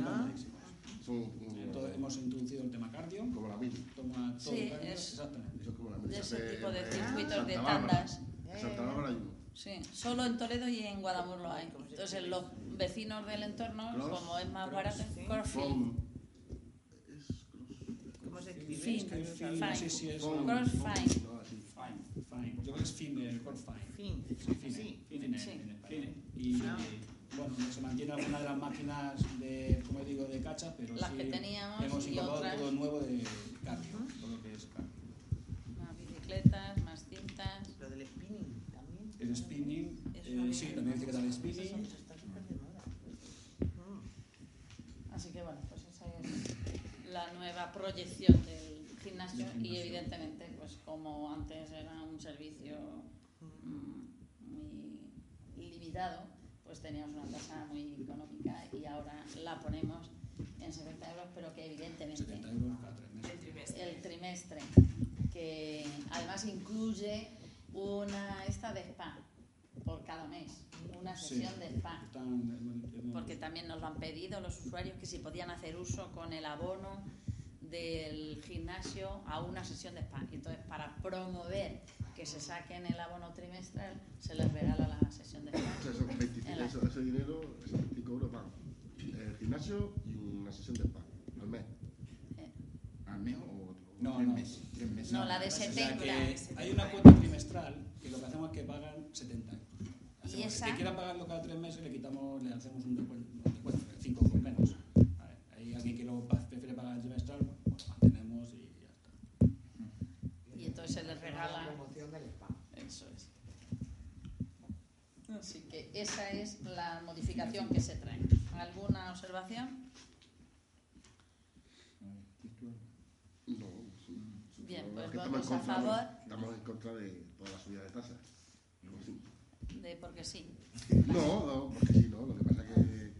Speaker 1: Entonces hemos introducido el tema cardio,
Speaker 3: como la mil.
Speaker 1: toma todo
Speaker 4: Sí,
Speaker 1: cardio,
Speaker 4: es-
Speaker 1: exactamente.
Speaker 3: Eso es como la mil.
Speaker 4: De
Speaker 3: Se
Speaker 4: ese
Speaker 3: hace
Speaker 4: tipo de
Speaker 3: en
Speaker 4: circuitos de tandas.
Speaker 3: En Santa Bárbara hay uno.
Speaker 4: Sí, solo en Toledo y en Guadamur lo hay. Entonces los vecinos del entorno,
Speaker 3: Cross,
Speaker 4: como es más barato,
Speaker 5: sí.
Speaker 4: Crowfield.
Speaker 3: From- es cross-
Speaker 4: Fin,
Speaker 5: no
Speaker 1: sí, sí, es
Speaker 3: from-
Speaker 4: fine.
Speaker 1: fine, fine. Yo creo que es fine, el core fine.
Speaker 5: Fin.
Speaker 1: Sí, fine,
Speaker 5: Sí.
Speaker 1: fine
Speaker 4: Sí.
Speaker 1: Y
Speaker 5: Ah.
Speaker 1: bueno, se mantiene alguna de las máquinas de, como digo, de cacha, pero
Speaker 4: Las
Speaker 1: sí
Speaker 4: que teníamos
Speaker 1: hemos incorporado
Speaker 4: otras.
Speaker 1: todo nuevo de cardio, todo lo que es cardio.
Speaker 4: Más bicicletas, más cintas.
Speaker 5: Lo del spinning también.
Speaker 1: El spinning,
Speaker 4: Eso
Speaker 1: eh, sí, también dice que da el
Speaker 5: Eso
Speaker 1: spinning.
Speaker 5: está súper de moda.
Speaker 4: Así que bueno, pues esa es la nueva proyección del gimnasio y evidentemente, pues como antes era un servicio mm, muy limitado, pues teníamos una tasa muy económica y ahora la ponemos en 70 euros, pero que evidentemente
Speaker 1: 70 euros cada tres meses.
Speaker 4: el trimestre, que además incluye una esta de spa por cada mes, una
Speaker 1: Sí.
Speaker 4: sesión de spa. Porque también nos lo han pedido los usuarios que si podían hacer uso con el abono del gimnasio a una sesión de spa. Y Entonces, para promover que se saquen el abono trimestral, se les regala la sesión de
Speaker 3: O sea,
Speaker 4: spa.
Speaker 3: esos 25
Speaker 4: En la-
Speaker 3: eso- ese dinero, esos 25 euros van el gimnasio y una sesión de spa al mes.
Speaker 4: Eh,
Speaker 2: ¿Al mes o, o
Speaker 1: No,
Speaker 2: tres
Speaker 1: no.
Speaker 2: meses? Tres meses.
Speaker 4: No, la de
Speaker 1: O sea,
Speaker 4: 70.
Speaker 1: que hay una cuota trimestral que lo que hacemos es que pagan 70 euros.
Speaker 4: Y
Speaker 1: Hacemos-
Speaker 4: esa-
Speaker 1: El que quiera pagarlo cada tres meses le quitamos, le hacemos un descuento de 5 por menos. A ver, hay alguien que lo pa- prefiere pagar el trimestral, bueno, pues lo mantenemos y ya está.
Speaker 4: Y entonces se les
Speaker 6: La
Speaker 4: regala.
Speaker 6: promoción del spa.
Speaker 4: Eso es. Así que esa es la modificación que se trae. ¿Alguna observación?
Speaker 3: No, sí.
Speaker 4: Bien, pues
Speaker 3: que estamos en
Speaker 4: votos a
Speaker 3: contra-
Speaker 4: favor.
Speaker 3: Estamos en contra de toda la subida de tasas. No, sí.
Speaker 4: De porque sí.
Speaker 3: No, no, porque sí, no. Lo que pasa es que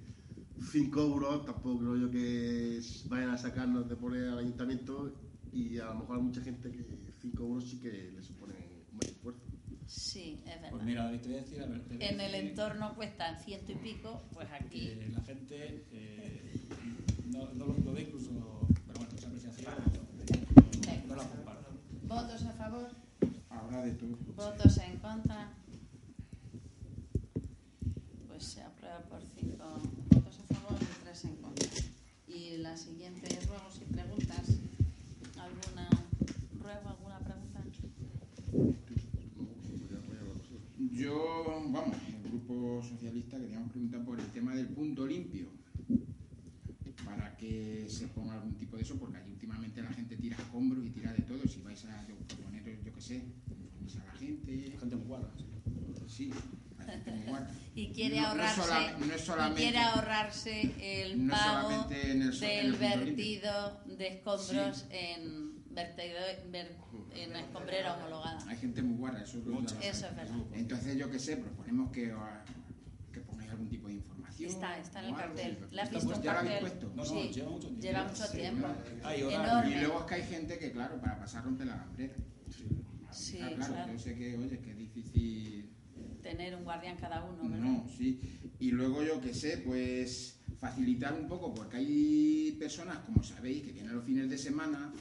Speaker 3: 5 euros tampoco creo yo que vayan a sacarnos de poner al ayuntamiento y a lo mejor hay mucha gente que 5 euros sí que le supone.
Speaker 4: Sí, es verdad.
Speaker 1: Pues mira, te voy a decir, a ver, te voy a
Speaker 4: en el entorno cuestan ciento y pico, pues aquí.
Speaker 1: la gente eh, no, no lo, ve incluso, pero bueno, esa apreciación no, no la comparto.
Speaker 4: ¿Votos a favor?
Speaker 2: Ahora de todo.
Speaker 4: ¿Votos en contra? Pues se aprueba por cinco votos a favor y tres en contra. Y la siguiente es ruegos y preguntas. ¿Alguna
Speaker 2: grupo socialista queríamos preguntar por el tema del punto limpio. Para que se ponga algún tipo de eso, porque allí últimamente la gente tira escombros y tira de todo. Si vais a yo, poner, yo qué sé, a la gente.
Speaker 1: Gente muy guarda.
Speaker 2: Sí, hay gente muy guarda.
Speaker 4: Y quiere
Speaker 2: No- no
Speaker 4: ahorrarse,
Speaker 2: sola- no es
Speaker 4: y
Speaker 2: solamente-
Speaker 4: quiere ahorrarse el pago
Speaker 2: solamente en el so- en el
Speaker 4: del
Speaker 2: punto limpio.
Speaker 4: vertido de escombros en vertido ver- en escombrera homologada.
Speaker 2: Hay gente muy guarda, eso, lo
Speaker 4: Eso es verdad.
Speaker 2: Entonces, yo qué sé, proponemos que, ah, que pongáis algún tipo de información.
Speaker 4: Está, está en el cartel. ¿Le has
Speaker 1: Está
Speaker 4: visto
Speaker 2: ya lo habéis
Speaker 4: cartel?
Speaker 2: puesto.
Speaker 1: No, no,
Speaker 4: Sí,
Speaker 1: lleva mucho tiempo.
Speaker 4: lleva mucho
Speaker 1: Sí,
Speaker 4: tiempo.
Speaker 1: Hay horario.
Speaker 4: Enorme.
Speaker 2: Y luego es que hay gente que, claro, para pasar rompe la gambrera.
Speaker 4: Sí,
Speaker 2: claro,
Speaker 4: claro.
Speaker 2: yo sé que, oye, que es difícil.
Speaker 4: Tener un guardián cada uno, ¿verdad?
Speaker 2: No, sí. Y luego yo qué sé, pues facilitar un poco, porque hay personas, como sabéis, que vienen los fines de semana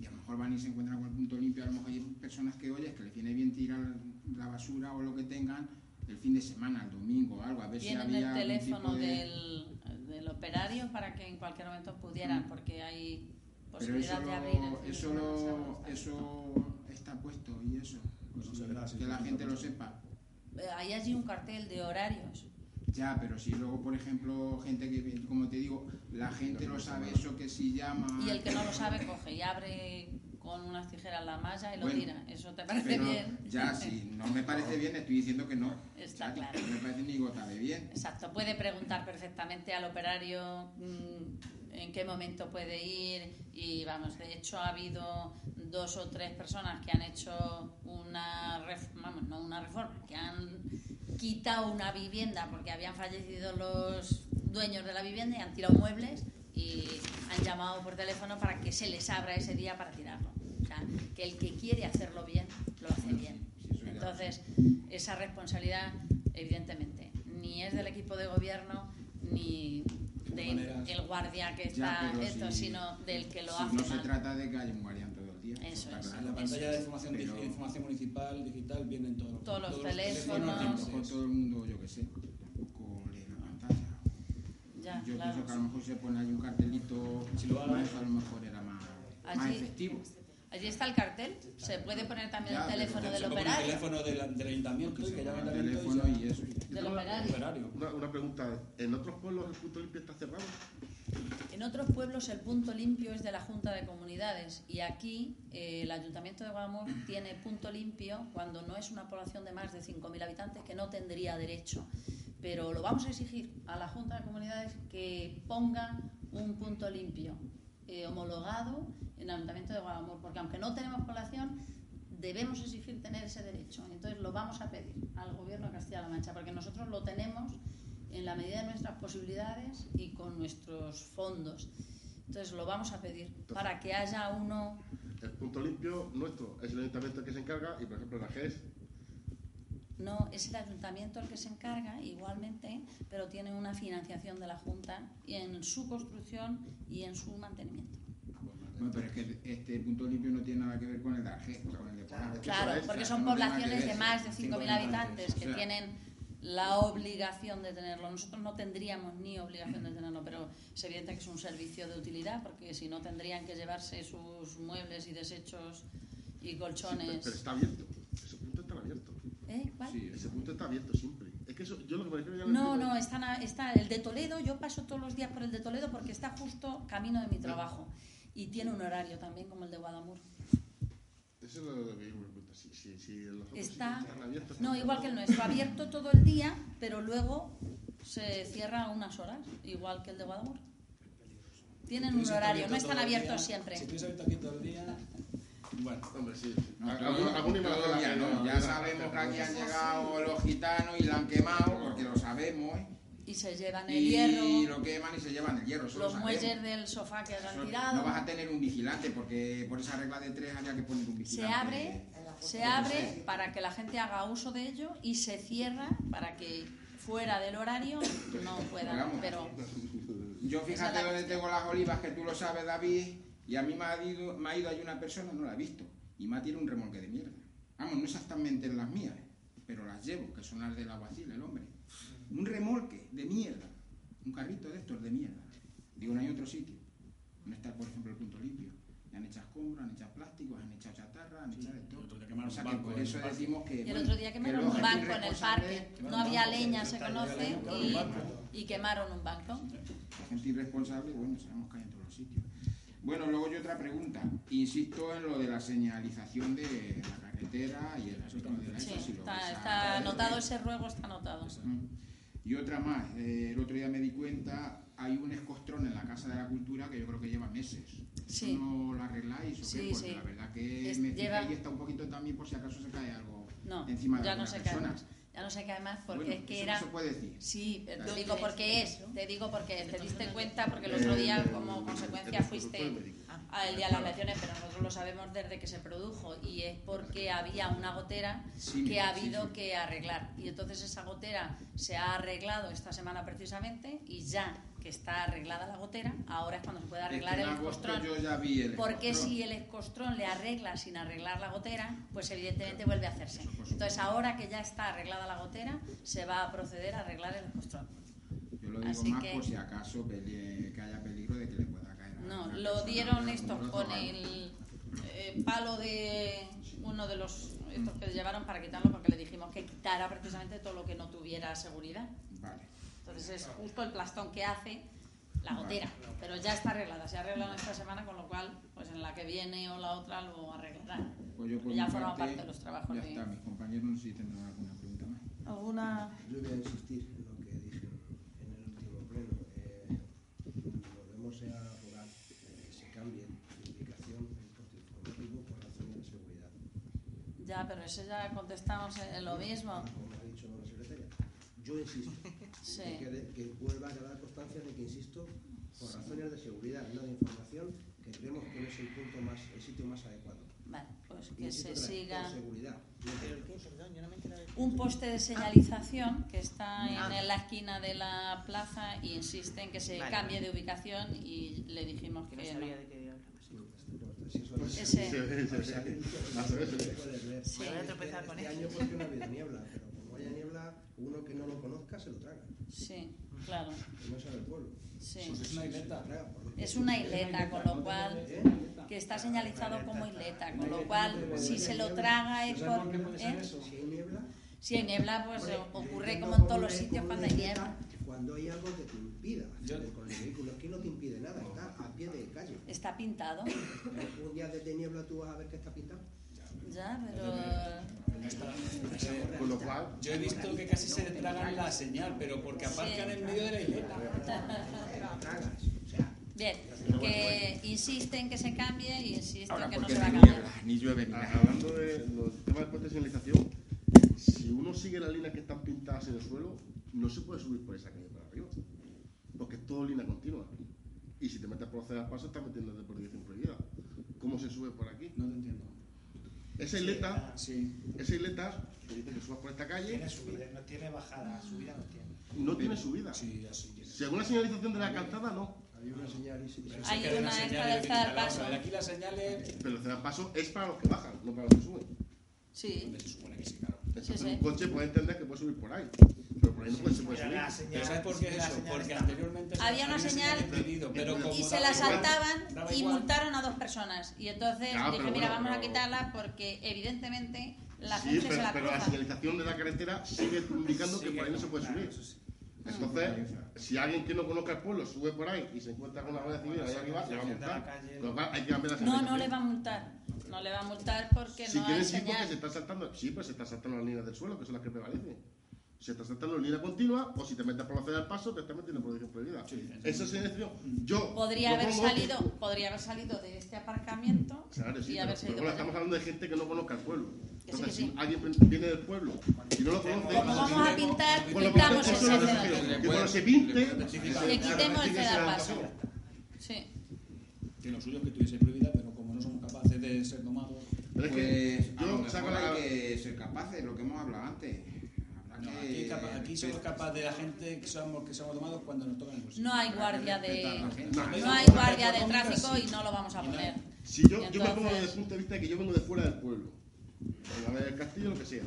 Speaker 2: y a lo mejor van y se encuentran con el punto limpio, a lo mejor hay personas que, oye, que les viene bien tirar la basura o lo que tengan el fin de semana, el domingo o algo, a ver si había
Speaker 4: el teléfono
Speaker 2: de-
Speaker 4: del, del operario para que en cualquier momento pudieran, porque hay
Speaker 2: Pero eso,
Speaker 4: posibilidad de abrir. el
Speaker 2: eso, lo- eso está puesto y eso. Pues
Speaker 1: No
Speaker 2: que la gente lo sepa.
Speaker 4: Eh, Hay allí un cartel de horarios.
Speaker 2: Ya, pero si luego, por ejemplo, gente que, como te digo, la gente lo sabe, eso que si llama...
Speaker 4: Y el que no lo sabe coge y abre con unas tijeras la malla y lo
Speaker 2: Bueno,
Speaker 4: tira. ¿Eso te parece
Speaker 2: Pero
Speaker 4: bien?
Speaker 2: ya, si no me parece bien, estoy diciendo que no.
Speaker 4: Está
Speaker 2: Ya,
Speaker 4: claro.
Speaker 2: No me parece ni gota de bien.
Speaker 4: Exacto, puede preguntar perfectamente al operario mm, en qué momento puede ir y vamos, de hecho ha habido dos o tres personas que han hecho una, ref- vamos, no una reforma, que han quitado una vivienda porque habían fallecido los dueños de la vivienda y han tirado muebles y han llamado por teléfono para que se les abra ese día para tirarlo. O sea, que el que quiere hacerlo bien, lo hace bien.
Speaker 2: Ya.
Speaker 4: Entonces, esa responsabilidad, evidentemente, ni es del equipo de gobierno ni del
Speaker 1: maneras-
Speaker 4: guardia que
Speaker 2: Ya,
Speaker 4: está
Speaker 2: pero
Speaker 4: esto,
Speaker 2: si-
Speaker 4: sino del que lo
Speaker 2: Si
Speaker 4: hace
Speaker 2: no se
Speaker 4: mal.
Speaker 2: trata de que haya un guardián todo día.
Speaker 4: Eso
Speaker 2: está
Speaker 4: es.
Speaker 2: Claro.
Speaker 1: la pantalla de información,
Speaker 2: Pero-
Speaker 1: digi- información municipal, digital, vienen todos los,
Speaker 4: Todos los
Speaker 2: Bueno, a
Speaker 4: teléfonos.
Speaker 2: lo mejor todo el mundo, yo qué sé, tampoco lee la pantalla.
Speaker 4: Ya,
Speaker 2: yo
Speaker 4: claro.
Speaker 2: pienso que a lo mejor se pone ahí un cartelito,
Speaker 1: Si lo hago-
Speaker 2: más, a lo mejor era más, más
Speaker 4: Allí-
Speaker 2: efectivo.
Speaker 4: Allí está el cartel, se puede poner también
Speaker 2: Ya,
Speaker 4: el teléfono del
Speaker 1: pone el
Speaker 4: operario.
Speaker 1: teléfono del, del ayuntamiento que llame
Speaker 2: El teléfono
Speaker 1: y
Speaker 2: eso.
Speaker 4: Del operario.
Speaker 1: operario.
Speaker 3: Una, una pregunta, ¿en otros pueblos el punto limpio está cerrado?
Speaker 4: En otros pueblos el punto limpio es de la Junta de Comunidades y aquí eh, el Ayuntamiento de Guadalmor tiene punto limpio cuando no es una población de más de 5.000 habitantes que no tendría derecho. Pero lo vamos a exigir a la Junta de Comunidades que ponga un punto limpio eh, homologado en el Ayuntamiento de Guadalmor, porque aunque no tenemos población, debemos exigir tener ese derecho. Entonces lo vamos a pedir al Gobierno de Castilla-La Mancha, porque nosotros lo tenemos en la medida de nuestras posibilidades y con nuestros fondos. Entonces lo vamos a pedir para que haya uno.
Speaker 3: El punto limpio nuestro es el ayuntamiento el que se encarga y, por ejemplo, la GES
Speaker 4: No es el ayuntamiento el que se encarga igualmente, pero tiene una financiación de la Junta y en su construcción y en su mantenimiento.
Speaker 2: Bueno, pero es que este punto limpio no tiene nada que ver con el de Argés, con el de Polar.
Speaker 4: Claro, porque son poblaciones de más de 5.000 habitantes que
Speaker 2: O sea,
Speaker 4: tienen la obligación de tenerlo. Nosotros no tendríamos ni obligación de tenerlo, pero es evidente que es un servicio de utilidad, porque si no tendrían que llevarse sus muebles y desechos y
Speaker 3: Sí, pero,
Speaker 4: colchones.
Speaker 3: pero está abierto. Ese punto está abierto.
Speaker 4: ¿Eh? ¿Cuál?
Speaker 2: Sí,
Speaker 3: Ese punto está abierto siempre. Es que eso, yo lo que ya
Speaker 4: No, no, están a- está el de Toledo. Yo paso todos los días por el de Toledo porque está justo camino de mi trabajo y tiene un horario también como el de Guadamur.
Speaker 3: Eso es lo que yo me pregunto. Si, si, si los otros
Speaker 4: Está,
Speaker 3: sitios están abiertos.
Speaker 4: no, igual que el nuestro, abierto todo el día, pero luego se cierra a unas horas, igual que el de Guadamur. Tienen un horario, no están abiertos
Speaker 1: día-
Speaker 4: siempre.
Speaker 1: Si tienes abierto aquí todo el día, bueno.
Speaker 3: Hombre, sí.
Speaker 2: No,
Speaker 3: Algún-
Speaker 2: día,
Speaker 3: que
Speaker 2: ¿no?
Speaker 3: no-
Speaker 2: Ya
Speaker 3: no-
Speaker 2: sabemos que aquí han
Speaker 3: no-
Speaker 2: llegado los gitanos y la han quemado, porque lo sabemos, ¿eh?
Speaker 4: Y se llevan el
Speaker 2: Y
Speaker 4: hierro,
Speaker 2: lo queman y se llevan el hierro,
Speaker 4: los muelles del sofá que hayan
Speaker 2: No
Speaker 4: tirado.
Speaker 2: vas a tener un vigilante, porque por esa regla de tres había que poner un
Speaker 4: Se
Speaker 2: vigilante.
Speaker 4: abre, se abre para que la gente haga uso de ello y se cierra para que fuera del horario no puedan. Pero
Speaker 2: Yo fíjate
Speaker 4: cuestión.
Speaker 2: tengo las olivas, que tú lo sabes, David, y a mí me ha ido, me ha ido ahí una persona, no la he visto, y me ha tirado un remolque de mierda. Vamos, no exactamente las mías, pero las llevo, que son las del aguacil, el hombre. Un remolque de mierda, un carrito de estos de mierda. Digo, no hay otro sitio. No está, por ejemplo, el punto limpio. Le han echado escombros, han echado plásticos, han echado chatarra. ni echar de todo.
Speaker 1: el otro día quemaron
Speaker 2: O sea
Speaker 1: un
Speaker 2: que
Speaker 1: banco
Speaker 2: por
Speaker 1: en
Speaker 2: eso decimos que.
Speaker 4: Y el
Speaker 2: bueno,
Speaker 4: otro día
Speaker 2: que
Speaker 4: quemaron un banco en el parque. No había
Speaker 1: banco,
Speaker 4: leña, se conoce, y,
Speaker 1: banco.
Speaker 4: y quemaron un banco.
Speaker 2: La gente irresponsable, bueno, sabemos que hay en todos los sitios. Bueno, luego yo otra pregunta. Insisto en lo de la señalización de la carretera y el asunto de la
Speaker 4: Sí, está, está anotado ese ruego, está anotado.
Speaker 2: Y otra más, eh, el otro día me di cuenta, hay un escostrón en la Casa de la Cultura que yo creo que lleva meses.
Speaker 4: Sí.
Speaker 2: ¿Eso ¿No lo arregláis o qué?
Speaker 4: Sí,
Speaker 2: Porque
Speaker 4: sí.
Speaker 2: la verdad que
Speaker 4: Es-
Speaker 2: me
Speaker 4: lleva-
Speaker 2: y está un poquito también por si acaso se cae algo
Speaker 4: No,
Speaker 2: encima de
Speaker 4: ya no se cae
Speaker 2: personas.
Speaker 4: más. Ya no se cae más porque
Speaker 2: Bueno,
Speaker 4: es que
Speaker 2: eso
Speaker 4: era...
Speaker 2: no se puede decir.
Speaker 4: Sí, te
Speaker 2: Claro.
Speaker 4: digo porque es, te digo porque te diste cuenta porque el otro día como consecuencia fuiste al día de las elecciones, pero nosotros lo sabemos desde que se produjo y es porque había una gotera
Speaker 2: Sí,
Speaker 4: que ha habido
Speaker 2: sí.
Speaker 4: que arreglar y entonces esa gotera se ha arreglado esta semana precisamente y ya que está arreglada la gotera, ahora es cuando se puede arreglar
Speaker 2: Es que
Speaker 4: el escostrón.
Speaker 2: yo ya vi el
Speaker 4: Porque
Speaker 2: escostrón.
Speaker 4: si el escostrón le arregla sin arreglar la gotera, pues evidentemente vuelve a hacerse. Entonces ahora que ya está arreglada la gotera, se va a proceder a arreglar el escostrón.
Speaker 2: Yo lo digo
Speaker 4: Así
Speaker 2: más
Speaker 4: que-
Speaker 2: por si acaso que haya peligro
Speaker 4: No, lo dieron estos con el eh, palo de uno de los estos que llevaron para quitarlo porque le dijimos que quitara precisamente todo lo que no tuviera seguridad.
Speaker 2: Vale.
Speaker 4: Entonces es justo el plastón que hace la gotera, pero ya está arreglada, se ha arreglado esta semana, con lo cual pues en la que viene o la otra lo arreglarán.
Speaker 2: Pues yo por
Speaker 4: ya forma
Speaker 2: parte,
Speaker 4: parte de los trabajos
Speaker 2: Ya
Speaker 4: de-
Speaker 2: está, mis compañeros no sé si tendrán alguna pregunta más.
Speaker 4: ¿Alguna?
Speaker 6: Yo voy a insistir en lo que dije en el último pleno. Eh, volvemos a rogar eh, que se cambie de ubicación el poste informativo por razones de seguridad.
Speaker 4: Ya, pero eso ya contestamos en lo mismo.
Speaker 6: Como ha dicho la secretaria. Yo insisto.
Speaker 4: Sí.
Speaker 6: Que, vuelva a quedar constancia de que insisto por razones de seguridad, no de información, que creemos que no es el punto más, el sitio más adecuado.
Speaker 4: Vale, pues que
Speaker 6: Insisto
Speaker 4: se siga.
Speaker 6: Por seguridad.
Speaker 4: Un poste de señalización que está
Speaker 5: Ah.
Speaker 4: en la esquina de la plaza y insiste en que se
Speaker 5: Vale.
Speaker 4: cambie de ubicación y le dijimos
Speaker 5: Que no
Speaker 4: que
Speaker 5: sabía
Speaker 4: no.
Speaker 5: de qué hablabas.
Speaker 6: Sí, no, si eso es-
Speaker 4: Ese.
Speaker 3: Sí. Ah.
Speaker 5: Voy a tropezar con
Speaker 6: Este año porque no ha habido niebla, pero como haya niebla, uno que no lo conozca se lo traga.
Speaker 4: Sí, claro,
Speaker 6: Que no sabe el pueblo.
Speaker 4: sí.
Speaker 1: Es una isleta.
Speaker 4: Es una isleta, con lo cual
Speaker 6: ¿Eh?
Speaker 4: que está señalizado como isleta, con lo cual si se lo traga es
Speaker 1: ¿Sabes
Speaker 4: por
Speaker 1: por qué puede ser
Speaker 4: ¿eh?
Speaker 1: eso?
Speaker 6: Si hay niebla,
Speaker 4: si hay niebla pues eh, ocurre como en todos los sitios cuando hay niebla.
Speaker 6: Cuando hay algo que impida
Speaker 1: Yo-
Speaker 6: hacer con el vehículo, es que no te impide nada, está a pie de calle.
Speaker 4: Está pintado,
Speaker 6: Un día de niebla tú vas a ver que está pintado.
Speaker 4: ya, pero
Speaker 3: Con lo cual,
Speaker 1: Yo he visto que casi se le tragan la señal, pero porque aparcan en medio de la isleta.
Speaker 6: Te lo tragas. O sea,
Speaker 4: bien, que insiste en que se cambie y insisto
Speaker 2: Ahora
Speaker 4: que no se va a cambiar.
Speaker 2: niebla, ni llueve ni nada.
Speaker 3: Hablando de los temas de puente de señalización, si uno sigue las líneas que están pintadas en el suelo, no se puede subir por esa calle para arriba, porque es todo línea continua. Y si te metes por hacer al paso, estás metiéndote por dirección prohibida. ¿Cómo se sube por aquí?
Speaker 1: No te entiendo.
Speaker 3: Esa isleta,
Speaker 1: Sí.
Speaker 3: esa isleta, que dice que subas por esta calle,
Speaker 7: Tiene subida, no tiene bajada, subida no tiene.
Speaker 3: no tiene subida.
Speaker 1: Sí, así tiene.
Speaker 3: Según la señalización de la calzada, no.
Speaker 6: había una señal y
Speaker 4: Hay
Speaker 1: sí hay
Speaker 4: una
Speaker 1: señal
Speaker 4: esta
Speaker 1: de
Speaker 4: de
Speaker 1: la
Speaker 4: paso.
Speaker 1: De aquí las señales.
Speaker 3: Pero el paso es para los que bajan, no para los que suben.
Speaker 4: Sí,
Speaker 1: Donde se supone que sí, claro.
Speaker 3: Entonces
Speaker 4: Sí, sí.
Speaker 3: un coche puede entender que puede subir por ahí, no se puede subir.
Speaker 7: la señal-
Speaker 1: ¿sabes por qué es eso?
Speaker 7: señal
Speaker 1: Porque
Speaker 7: está.
Speaker 1: anteriormente
Speaker 4: Había una señal
Speaker 1: pero como
Speaker 4: y se la saltaban y multaron a dos personas. Y entonces
Speaker 3: Claro,
Speaker 4: dije, mira,
Speaker 3: bueno,
Speaker 4: vamos a quitarla porque evidentemente la
Speaker 3: sí,
Speaker 4: gente
Speaker 3: pero,
Speaker 4: se la
Speaker 3: pero la señalización de la carretera sigue indicando que
Speaker 1: Sigue,
Speaker 3: por ahí no se puede
Speaker 1: claro,
Speaker 3: subir.
Speaker 1: sí.
Speaker 3: Entonces, si alguien que no conozca el pueblo sube por ahí y se encuentra con la Guardia Civil ahí arriba, le va a multar. Cual hay que cambiar la
Speaker 4: No, no le va a multar. No le va a multar porque
Speaker 3: Si
Speaker 4: no hay
Speaker 3: quieren sí, porque se
Speaker 4: señal.
Speaker 3: está saltando. Sí, pues se está saltando las líneas del suelo, que son las que prevalecen. Se está saltando en línea continua, o si te metes por la acera del paso, te estás metiendo por dirección prohibida.
Speaker 1: Sí,
Speaker 3: Esa señalización, yo.
Speaker 4: Podría
Speaker 3: yo
Speaker 4: haber
Speaker 3: pongo-
Speaker 4: salido, podría haber salido de este aparcamiento
Speaker 3: Claro, sí,
Speaker 4: y
Speaker 3: pero,
Speaker 4: haberse
Speaker 3: pero estamos hablando de gente que no conozca el pueblo.
Speaker 4: Sí,
Speaker 3: Entonces,
Speaker 4: que sí.
Speaker 3: si alguien viene del pueblo y no lo conoce,
Speaker 4: Como vamos a pintar,
Speaker 3: Bueno,
Speaker 4: pintamos
Speaker 3: eso
Speaker 4: ese
Speaker 3: es lo que cuando se pinte,
Speaker 1: le
Speaker 4: quitemos el
Speaker 3: rectifique
Speaker 4: ceda
Speaker 3: esa
Speaker 4: al paso.
Speaker 3: anotación.
Speaker 4: Sí.
Speaker 1: Que lo suyo es que estuviese prohibida, pero como no somos capaces de ser
Speaker 3: es
Speaker 2: Pues
Speaker 3: que
Speaker 2: a lo
Speaker 3: yo
Speaker 2: mejor
Speaker 3: saco la.
Speaker 2: hay que ser capaces, lo que hemos hablado antes.
Speaker 1: Aquí, capa- aquí somos capaces de la gente que somos, que somos domados cuando nos tocan el bolsillo.
Speaker 4: No hay guardia
Speaker 2: la
Speaker 4: de.
Speaker 3: No,
Speaker 4: no hay guardia de tráfico y no lo vamos a poner.
Speaker 3: Si yo, yo me pongo desde el punto de vista de que yo vengo de fuera del pueblo, a ver el castillo, lo que sea,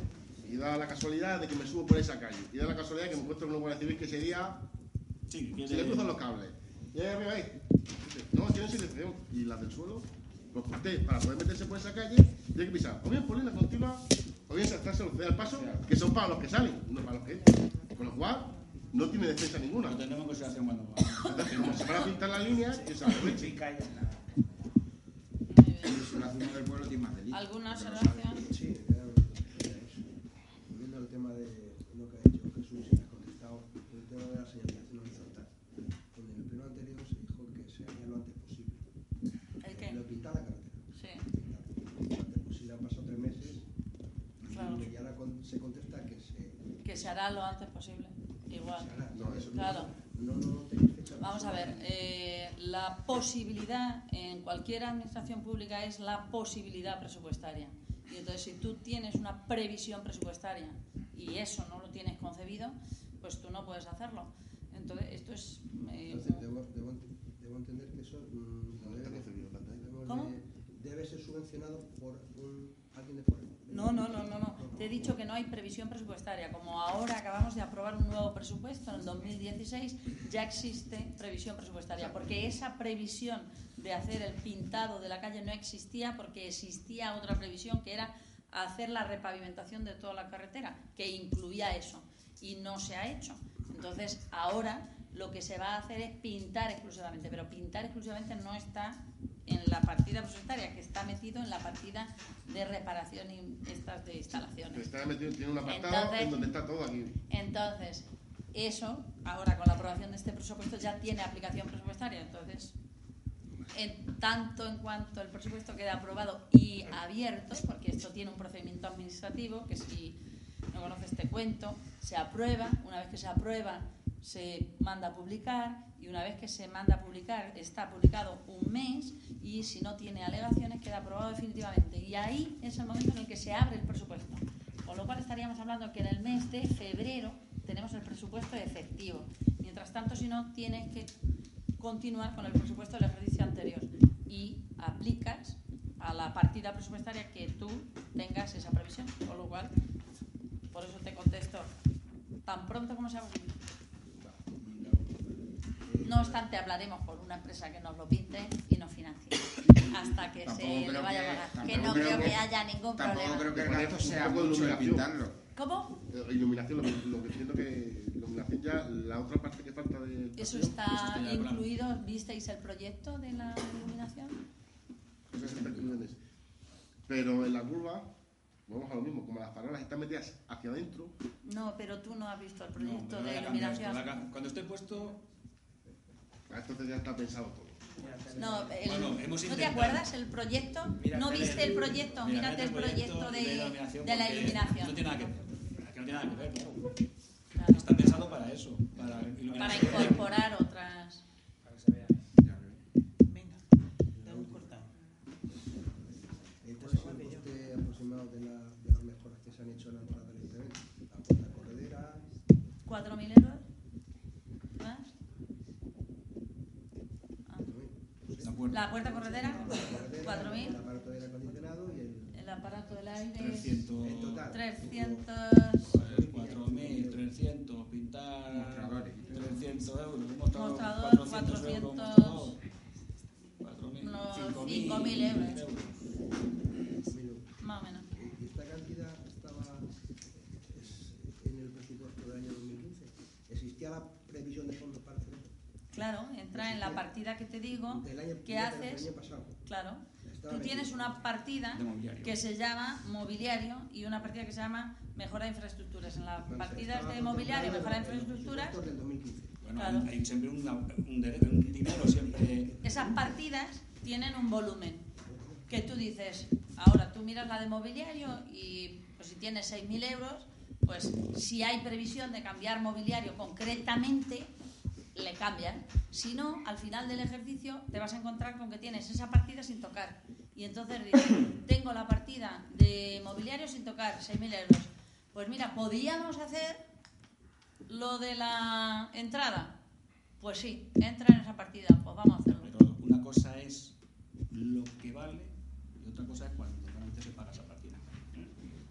Speaker 3: y da la casualidad de que me subo por esa calle, y da la casualidad de que me encuentro con una guardia civil que sería,
Speaker 1: Sí, que
Speaker 3: se le cruzan los cables. Y ahí arriba ahí, no, tienen silenciación. Y las del suelo, pues usted, para poder meterse por esa calle, Tiene que pisar o bien por línea continua o bien saltarse los ceder al paso, que son para los que salen, no para los que entran. Con lo cual, no tiene defensa ninguna.
Speaker 1: Lo tendremos en consideración cuando
Speaker 3: Entonces, como se van a pintar la línea, que se aproveche.
Speaker 7: Pica y ya nada.
Speaker 4: Muy bien.
Speaker 2: Si lo hacemos del pueblo, tiene más delito.
Speaker 4: ¿Alguna observación?
Speaker 2: sabe.
Speaker 6: Sí, era era eso. Volviendo al tema de lo que ha dicho Jesús y ha contestado, el tema de la señalización horizontal. En el pleno anterior se dijo que se haría lo antes posible.
Speaker 4: ¿El qué?
Speaker 6: Lo de pintar la carretera.
Speaker 4: Sí,
Speaker 6: Pintar. Antes, pues si le han pasado tres meses,
Speaker 4: Claro.
Speaker 6: y ahora con- se contesta que se,
Speaker 4: que se hará lo antes posible. Igual.
Speaker 3: No, eso.
Speaker 4: Claro.
Speaker 6: No, no.
Speaker 4: Vamos a ver, eh, la posibilidad en cualquier administración pública es la posibilidad presupuestaria. Y entonces, si tú tienes una previsión presupuestaria y eso no lo tienes concebido, pues tú no puedes hacerlo. Entonces, esto es. eh,
Speaker 6: Entonces, debo, debo, debo entender que eso mm,
Speaker 3: No
Speaker 6: debe,
Speaker 4: ¿Cómo?
Speaker 6: de- debe ser subvencionado por un.
Speaker 4: No, no, no, no, no. Te he dicho que no hay previsión presupuestaria. Como ahora acabamos de aprobar un nuevo presupuesto en el 2016, ya existe previsión presupuestaria. Porque esa previsión de hacer el pintado de la calle no existía porque existía otra previsión que era hacer la repavimentación de toda la carretera, que incluía eso. Y no se ha hecho. Entonces, ahora lo que se va a hacer es pintar exclusivamente, pero pintar exclusivamente no está en la partida presupuestaria, que está metido en la partida de reparación y estas de instalaciones.
Speaker 3: está metido, tiene un apartado
Speaker 4: Entonces-
Speaker 3: en donde está todo aquí.
Speaker 4: Entonces, eso, ahora con la aprobación de este presupuesto, ya tiene aplicación presupuestaria. Entonces, en tanto en cuanto el presupuesto queda aprobado y abierto, porque esto tiene un procedimiento administrativo, que si no conoces te cuento, se aprueba, una vez que se aprueba se manda a publicar y una vez que se manda a publicar está publicado un mes y si no tiene alegaciones queda aprobado definitivamente y ahí es el momento en el que se abre el presupuesto. Con lo cual estaríamos hablando que en el mes de febrero tenemos el presupuesto efectivo. Mientras tanto, si no, tienes que continuar con el presupuesto del ejercicio anterior y aplicas a la partida presupuestaria que tú tengas esa previsión. Con lo cual, por eso te contesto tan pronto como sea. No obstante, hablaremos con una empresa que nos lo pinte y nos financie hasta que
Speaker 2: Tampoco
Speaker 4: se le vaya
Speaker 2: que-
Speaker 4: a pagar. Que no
Speaker 2: creo
Speaker 4: creo que
Speaker 2: que-
Speaker 4: haya ningún
Speaker 2: Tampoco
Speaker 4: problema.
Speaker 2: creo que el gasto sea mucho pintarlo.
Speaker 4: ¿Cómo?
Speaker 3: Eh, Iluminación, lo que, lo que entiendo que iluminación ya, la otra parte que falta de.
Speaker 4: Eso
Speaker 1: Eso
Speaker 4: está incluido. ¿Visteis el proyecto de la iluminación?
Speaker 3: Eso está incluido en ese. Pero en la curva, vamos a lo mismo, como las farolas están metidas hacia adentro,
Speaker 4: No, pero tú no has visto el proyecto de iluminación.
Speaker 1: Cuando esté puesto,
Speaker 3: entonces ya está pensado todo.
Speaker 4: No, el-
Speaker 1: Bueno, hemos
Speaker 4: ¿no te acuerdas el proyecto?
Speaker 7: Mira,
Speaker 4: ¿No viste el proyecto?
Speaker 1: mira,
Speaker 4: Mírate el proyecto de,
Speaker 1: iluminación
Speaker 4: de la iluminación.
Speaker 1: No tiene nada que ver. Que no tiene nada que ver, claro.
Speaker 4: Claro.
Speaker 1: Está pensado para eso, para
Speaker 4: Para incorporar otras.
Speaker 7: Para que se vea.
Speaker 2: Ya ves.
Speaker 5: Venga, te hemos cortado.
Speaker 6: Este es el coste aproximado de, la, de las mejoras que se han hecho en la entrada del Ayuntamiento. La puerta corredera,
Speaker 4: 4.000 euros más. Ah,
Speaker 1: La puerta.
Speaker 4: La puerta corredera,
Speaker 6: corredera,
Speaker 4: 4.000.
Speaker 6: el aparato de aire acondicionado y el,
Speaker 4: El aparato del aire,
Speaker 1: 300.
Speaker 6: el total.
Speaker 4: 300.
Speaker 1: Joder, 4.300, pintar.
Speaker 2: Mostradores.
Speaker 1: 300 euros. Un mostrador,
Speaker 4: Mostrador,
Speaker 1: 400 euros.
Speaker 4: 400.
Speaker 1: mostrador. 4.000,
Speaker 4: Unos
Speaker 1: 5.000
Speaker 4: 5.000 euros.
Speaker 6: Mil-
Speaker 4: Más o menos.
Speaker 6: Y esta cantidad estaba es, en el presupuesto del año 2015. ¿Existía la previsión de fondos para hacer eso?
Speaker 4: Claro, entra en la partida que te digo.
Speaker 6: Del año,
Speaker 4: ¿Qué
Speaker 6: del
Speaker 4: haces?
Speaker 6: año pasado.
Speaker 4: Claro. Tú tienes una partida que se llama mobiliario y una partida que se llama mejora de infraestructuras. En las
Speaker 6: Bueno,
Speaker 4: partidas de mobiliario, mejora de infraestructuras,
Speaker 6: presupuestos del 2015.
Speaker 1: Bueno,
Speaker 4: Claro.
Speaker 1: hay, siempre una- un, dere- un dinero siempre.
Speaker 4: esas partidas tienen un volumen que tú dices, ahora tú miras la de mobiliario y pues si tienes 6.000 euros, pues si hay previsión de cambiar mobiliario concretamente, le cambian. Si no, al final del ejercicio te vas a encontrar con que tienes esa partida sin tocar. Y entonces dices, tengo la partida de mobiliario sin tocar, 6.000 euros. Pues mira, podíamos hacer lo de la entrada. Pues sí, entra en esa partida, pues vamos a hacerlo.
Speaker 1: Pero una cosa es lo que vale y otra cosa es cuando realmente se paga esa partida.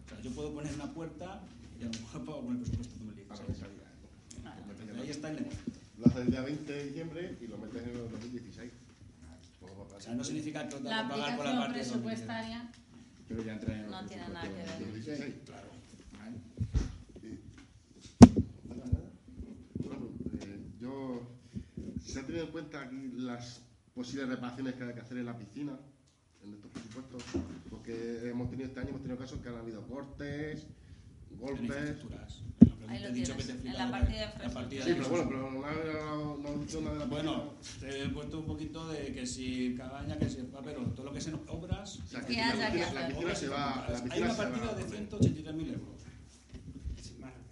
Speaker 1: O sea, yo puedo poner una puerta y a lo mejor pago con el presupuesto 2016.
Speaker 3: salga.
Speaker 4: Claro.
Speaker 1: Ahí está el negocio.
Speaker 3: Lo haces el día 20 de diciembre y lo metes en el 2016. Pues,
Speaker 1: O sea, no significa que
Speaker 4: La
Speaker 1: que pagar por la parte de 2016.
Speaker 4: presupuestaria
Speaker 2: Pero ya Claro. ¿vale?
Speaker 3: Bueno, eh, yo se ha tenido en cuenta aquí las posibles reparaciones que hay que hacer en la piscina, en estos presupuestos, porque hemos tenido este año, hemos tenido casos que han habido cortes,
Speaker 1: En
Speaker 3: golpes.
Speaker 4: Ahí lo
Speaker 1: que te
Speaker 4: en la partida de
Speaker 1: la partida
Speaker 3: Sí,
Speaker 1: de
Speaker 3: pero bueno, pero no no, no nada de la
Speaker 1: Bueno, te he puesto un poquito de que si cabaña, que si pero todo lo que sean obras.
Speaker 3: O sea,
Speaker 4: Que
Speaker 3: la piscina, la
Speaker 4: hacer.
Speaker 3: piscina se va. La
Speaker 1: Hay una partida de
Speaker 3: a poner.
Speaker 1: 183.000 euros.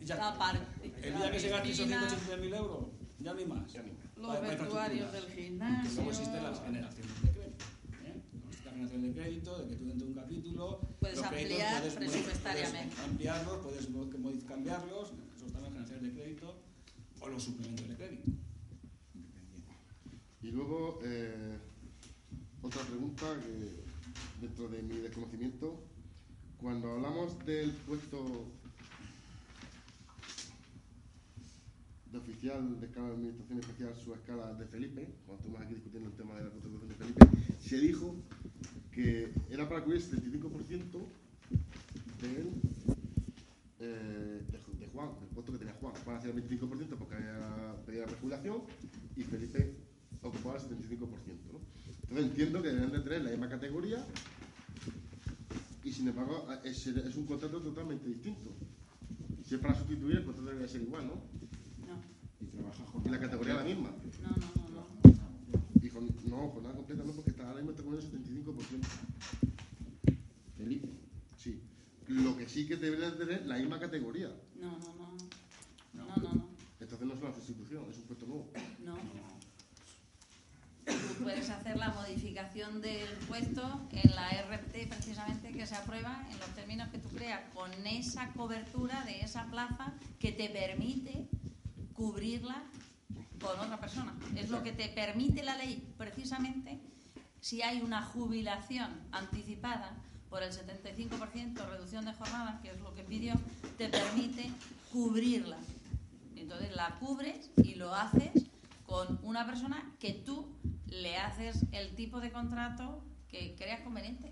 Speaker 1: Ya
Speaker 4: La
Speaker 1: El día que se gaste esos
Speaker 4: piscina,
Speaker 1: 183.000 euros, ya no hay más.
Speaker 3: Ya ni más.
Speaker 4: Los vestuarios del gimnasio.
Speaker 1: Que luego existen las generaciones. Generaciones de crédito, de que tú dentro de un capítulo.
Speaker 4: Puedes
Speaker 1: los créditos
Speaker 4: ampliar
Speaker 1: puedes-
Speaker 4: presupuestariamente.
Speaker 1: Puedes ampliarlos, puedes cambiarlos, eso están las generaciones de crédito o los suplementos de crédito.
Speaker 3: Y luego, eh, otra pregunta que dentro de mi desconocimiento, cuando hablamos del puesto de oficial de escala de administración especial, su escala de Felipe, cuando estuvimos aquí discutiendo el tema de la contratación de Felipe, se dijo que era para cubrir el 75% del, eh, de, Ju- de Juan, del puesto que tenía Juan. Juan hacía el 25% porque había pedido la rejubilación y Felipe ocupaba el 75%. ¿no? Entonces entiendo que deben de tener la misma categoría y sin embargo es, es un contrato totalmente distinto. Si es para sustituir, el contrato debería ser igual, ¿no?
Speaker 4: No,
Speaker 2: Y trabaja
Speaker 3: Y
Speaker 2: jornada
Speaker 3: la categoría es la misma.
Speaker 4: no, no, no. No.
Speaker 3: Con, no, jornada completa no, porque está, ahora mismo está con el 75%.
Speaker 2: Felipe.
Speaker 3: Sí. Lo que sí que debería tener la misma categoría.
Speaker 4: No, no, no. No, no, no.
Speaker 3: Entonces no es una sustitución, es un puesto nuevo.
Speaker 4: No. Tú puedes hacer la modificación del puesto en la RT precisamente que se aprueba en los términos que tú creas, con esa cobertura de esa plaza que te permite cubrirla con otra persona. Es lo que te permite la ley precisamente si hay una jubilación anticipada por el 75% reducción de jornada, que es lo que pidió, te permite cubrirla. Entonces la cubres y lo haces con una persona que tú le haces el tipo de contrato que creas conveniente.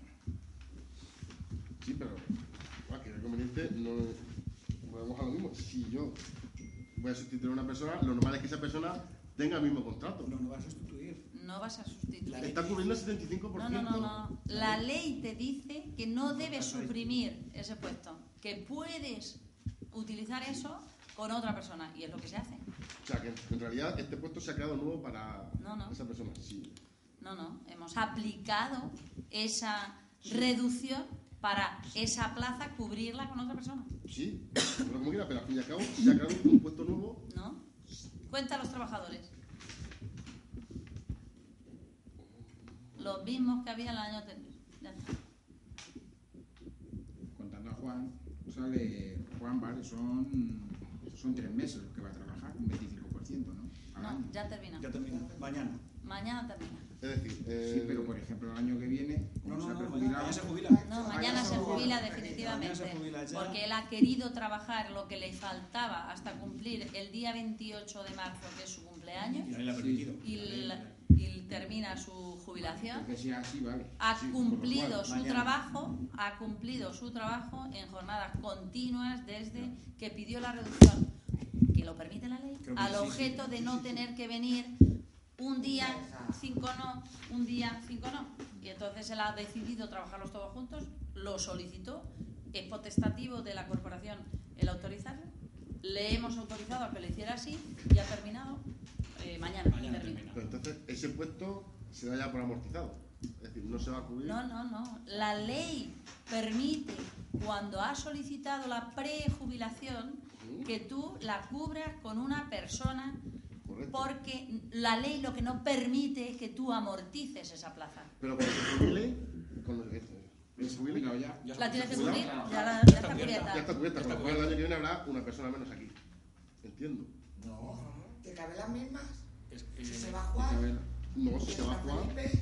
Speaker 3: Sí, pero que conveniente, no volvemos a lo mismo. Si yo voy a sustituir a una persona, lo normal es que esa persona tenga el mismo contrato.
Speaker 1: No, no vas a sustituir.
Speaker 4: No vas a sustituir.
Speaker 1: La
Speaker 3: Está cubriendo el 75%.
Speaker 4: No, no, no, no. La ley te dice que no debes suprimir ese puesto, que puedes utilizar eso con otra persona y es lo que se hace.
Speaker 3: O sea, que en realidad este puesto se ha creado nuevo para
Speaker 4: No, no.
Speaker 3: esa persona. Sí.
Speaker 4: No, no. Hemos aplicado esa reducción para esa plaza cubrirla con otra persona.
Speaker 3: Sí, pero como quiera, pero al fin y al cabo se ha creado un puesto nuevo.
Speaker 4: ¿No? Cuenta a los trabajadores. Los mismos que había el año anterior. Ya está.
Speaker 2: Contando a Juan, sale Juan, vale, son, son tres meses los que va a trabajar, un 25%, ¿no? Al
Speaker 4: No,
Speaker 2: año.
Speaker 4: ya termina.
Speaker 1: Ya termina. Mañana.
Speaker 4: Mañana termina.
Speaker 3: Es decir, eh,
Speaker 2: Sí, pero por ejemplo el año que viene,
Speaker 1: No,
Speaker 2: se
Speaker 1: mañana se jubila.
Speaker 4: No, mañana se jubila definitivamente. Porque él ha querido trabajar lo que le faltaba hasta cumplir el día 28 de marzo, que es su cumpleaños,
Speaker 1: Y ahí la ha permitido.
Speaker 4: y, la- y termina su jubilación.
Speaker 2: sea así, vale.
Speaker 4: ha
Speaker 3: Sí,
Speaker 4: cumplido
Speaker 3: cual,
Speaker 4: su
Speaker 1: mañana.
Speaker 4: trabajo, ha cumplido su trabajo en jornadas continuas desde que pidió la reducción, que lo permite la ley, al
Speaker 1: sí, sí,
Speaker 4: objeto de
Speaker 1: sí,
Speaker 4: no
Speaker 1: sí, sí.
Speaker 4: tener que venir un día cinco no, un día cinco no. Y entonces él ha decidido trabajarlos todos juntos, lo solicitó, es potestativo de la corporación el autorizarlo, le hemos autorizado a que lo hiciera así y ha terminado eh, mañana.
Speaker 1: Mañana
Speaker 4: termina.
Speaker 1: termina.
Speaker 3: pero entonces ese puesto se da ya por amortizado. Es decir, no se va a cubrir.
Speaker 4: No, no, no. La ley permite, cuando has solicitado la prejubilación, que tú la cubras con una persona,
Speaker 3: Correcto.
Speaker 4: porque la ley lo que no permite es que tú amortices esa plaza.
Speaker 3: Pero cuando se jubile, cuando se, jubile,
Speaker 2: jubilado ya.
Speaker 1: Ya
Speaker 4: ¿La tienes que
Speaker 1: se
Speaker 4: cubrir?
Speaker 1: jubila.
Speaker 4: Ya, la-
Speaker 1: Ya
Speaker 4: ya
Speaker 1: está cubierta.
Speaker 3: ya está cubierta.
Speaker 1: Ya
Speaker 3: Con lo cual el año que viene habrá una persona menos aquí. Entiendo.
Speaker 8: No, ¿te caben las mismas?
Speaker 1: Es que-
Speaker 8: Si se va a jugar,
Speaker 3: No, si se va a jugar.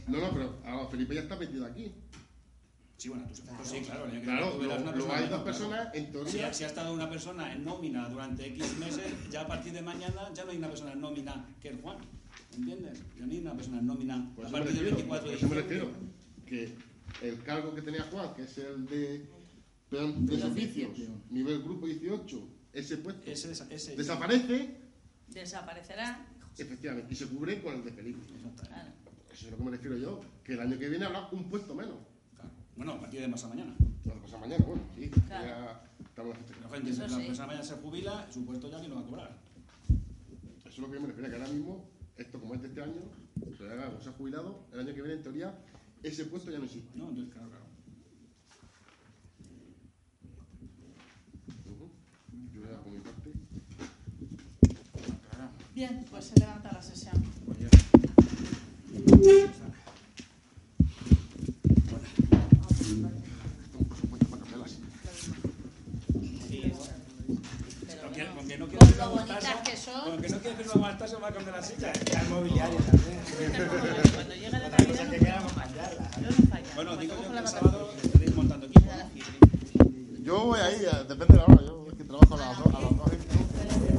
Speaker 3: No, no, pero ahora Felipe ya está metido aquí.
Speaker 1: Sí, bueno, sí, claro. el año que
Speaker 3: Claro, lo-
Speaker 1: una
Speaker 3: luego
Speaker 1: persona
Speaker 3: hay dos
Speaker 1: claro.
Speaker 3: personas, en
Speaker 1: Si, si ha estado una persona en nómina durante X meses, ya a partir de mañana ya no hay una persona en nómina que es Juan. ¿Entiendes? Ya no hay una persona en nómina
Speaker 3: Por
Speaker 1: a partir del
Speaker 3: refiero,
Speaker 1: 24
Speaker 3: por
Speaker 1: de
Speaker 3: eso me
Speaker 1: diciembre.
Speaker 3: refiero. Que el cargo que tenía Juan, que es el de de servicios, nivel grupo 18, ese puesto
Speaker 1: Ese, desa- ese
Speaker 3: desaparece,
Speaker 4: Desaparecerá.
Speaker 3: efectivamente, y se cubre con el de Felipe. Eso es lo que me refiero yo, que el año que viene habrá un puesto menos.
Speaker 1: Claro. Bueno, a partir de más a mañana.
Speaker 3: Lo que pasa mañana, bueno, sí,
Speaker 4: Claro.
Speaker 3: ya estamos en la fecha.
Speaker 1: La gente,
Speaker 4: sí.
Speaker 1: mañana se jubila, su puesto ya ni lo va a cobrar.
Speaker 3: Eso es lo que yo me refiero, que ahora mismo, esto como es de este año, se ha jubilado, el año que viene, en teoría, ese puesto ya no existe.
Speaker 1: No, entonces, claro, claro.
Speaker 3: Yo ya por mi parte.
Speaker 2: Claro.
Speaker 4: Bien, pues se levanta la sesión.
Speaker 1: Pues ya.
Speaker 3: Tengo un presupuesto para cambiar la silla.
Speaker 4: Pero
Speaker 1: Con que,
Speaker 4: bueno,
Speaker 1: con que no
Speaker 4: con
Speaker 1: quiera
Speaker 4: lo bonitas que son.
Speaker 1: Con que no quiere firmar Mostaza, va a cambiar la silla.
Speaker 7: El mobiliario también.
Speaker 5: Cuando llega la
Speaker 7: Otra cosa
Speaker 5: Navidad,
Speaker 7: que
Speaker 5: no
Speaker 7: queda
Speaker 5: podemos
Speaker 7: con
Speaker 5: fallar.
Speaker 7: cambiarla.
Speaker 5: Yo no fallo.
Speaker 1: Bueno,
Speaker 5: Cuando
Speaker 1: digo yo que el sábado estaréis montando equipo.
Speaker 3: Yo voy ahí, eh, depende de la hora, yo es que trabajo a las dos, a las dos y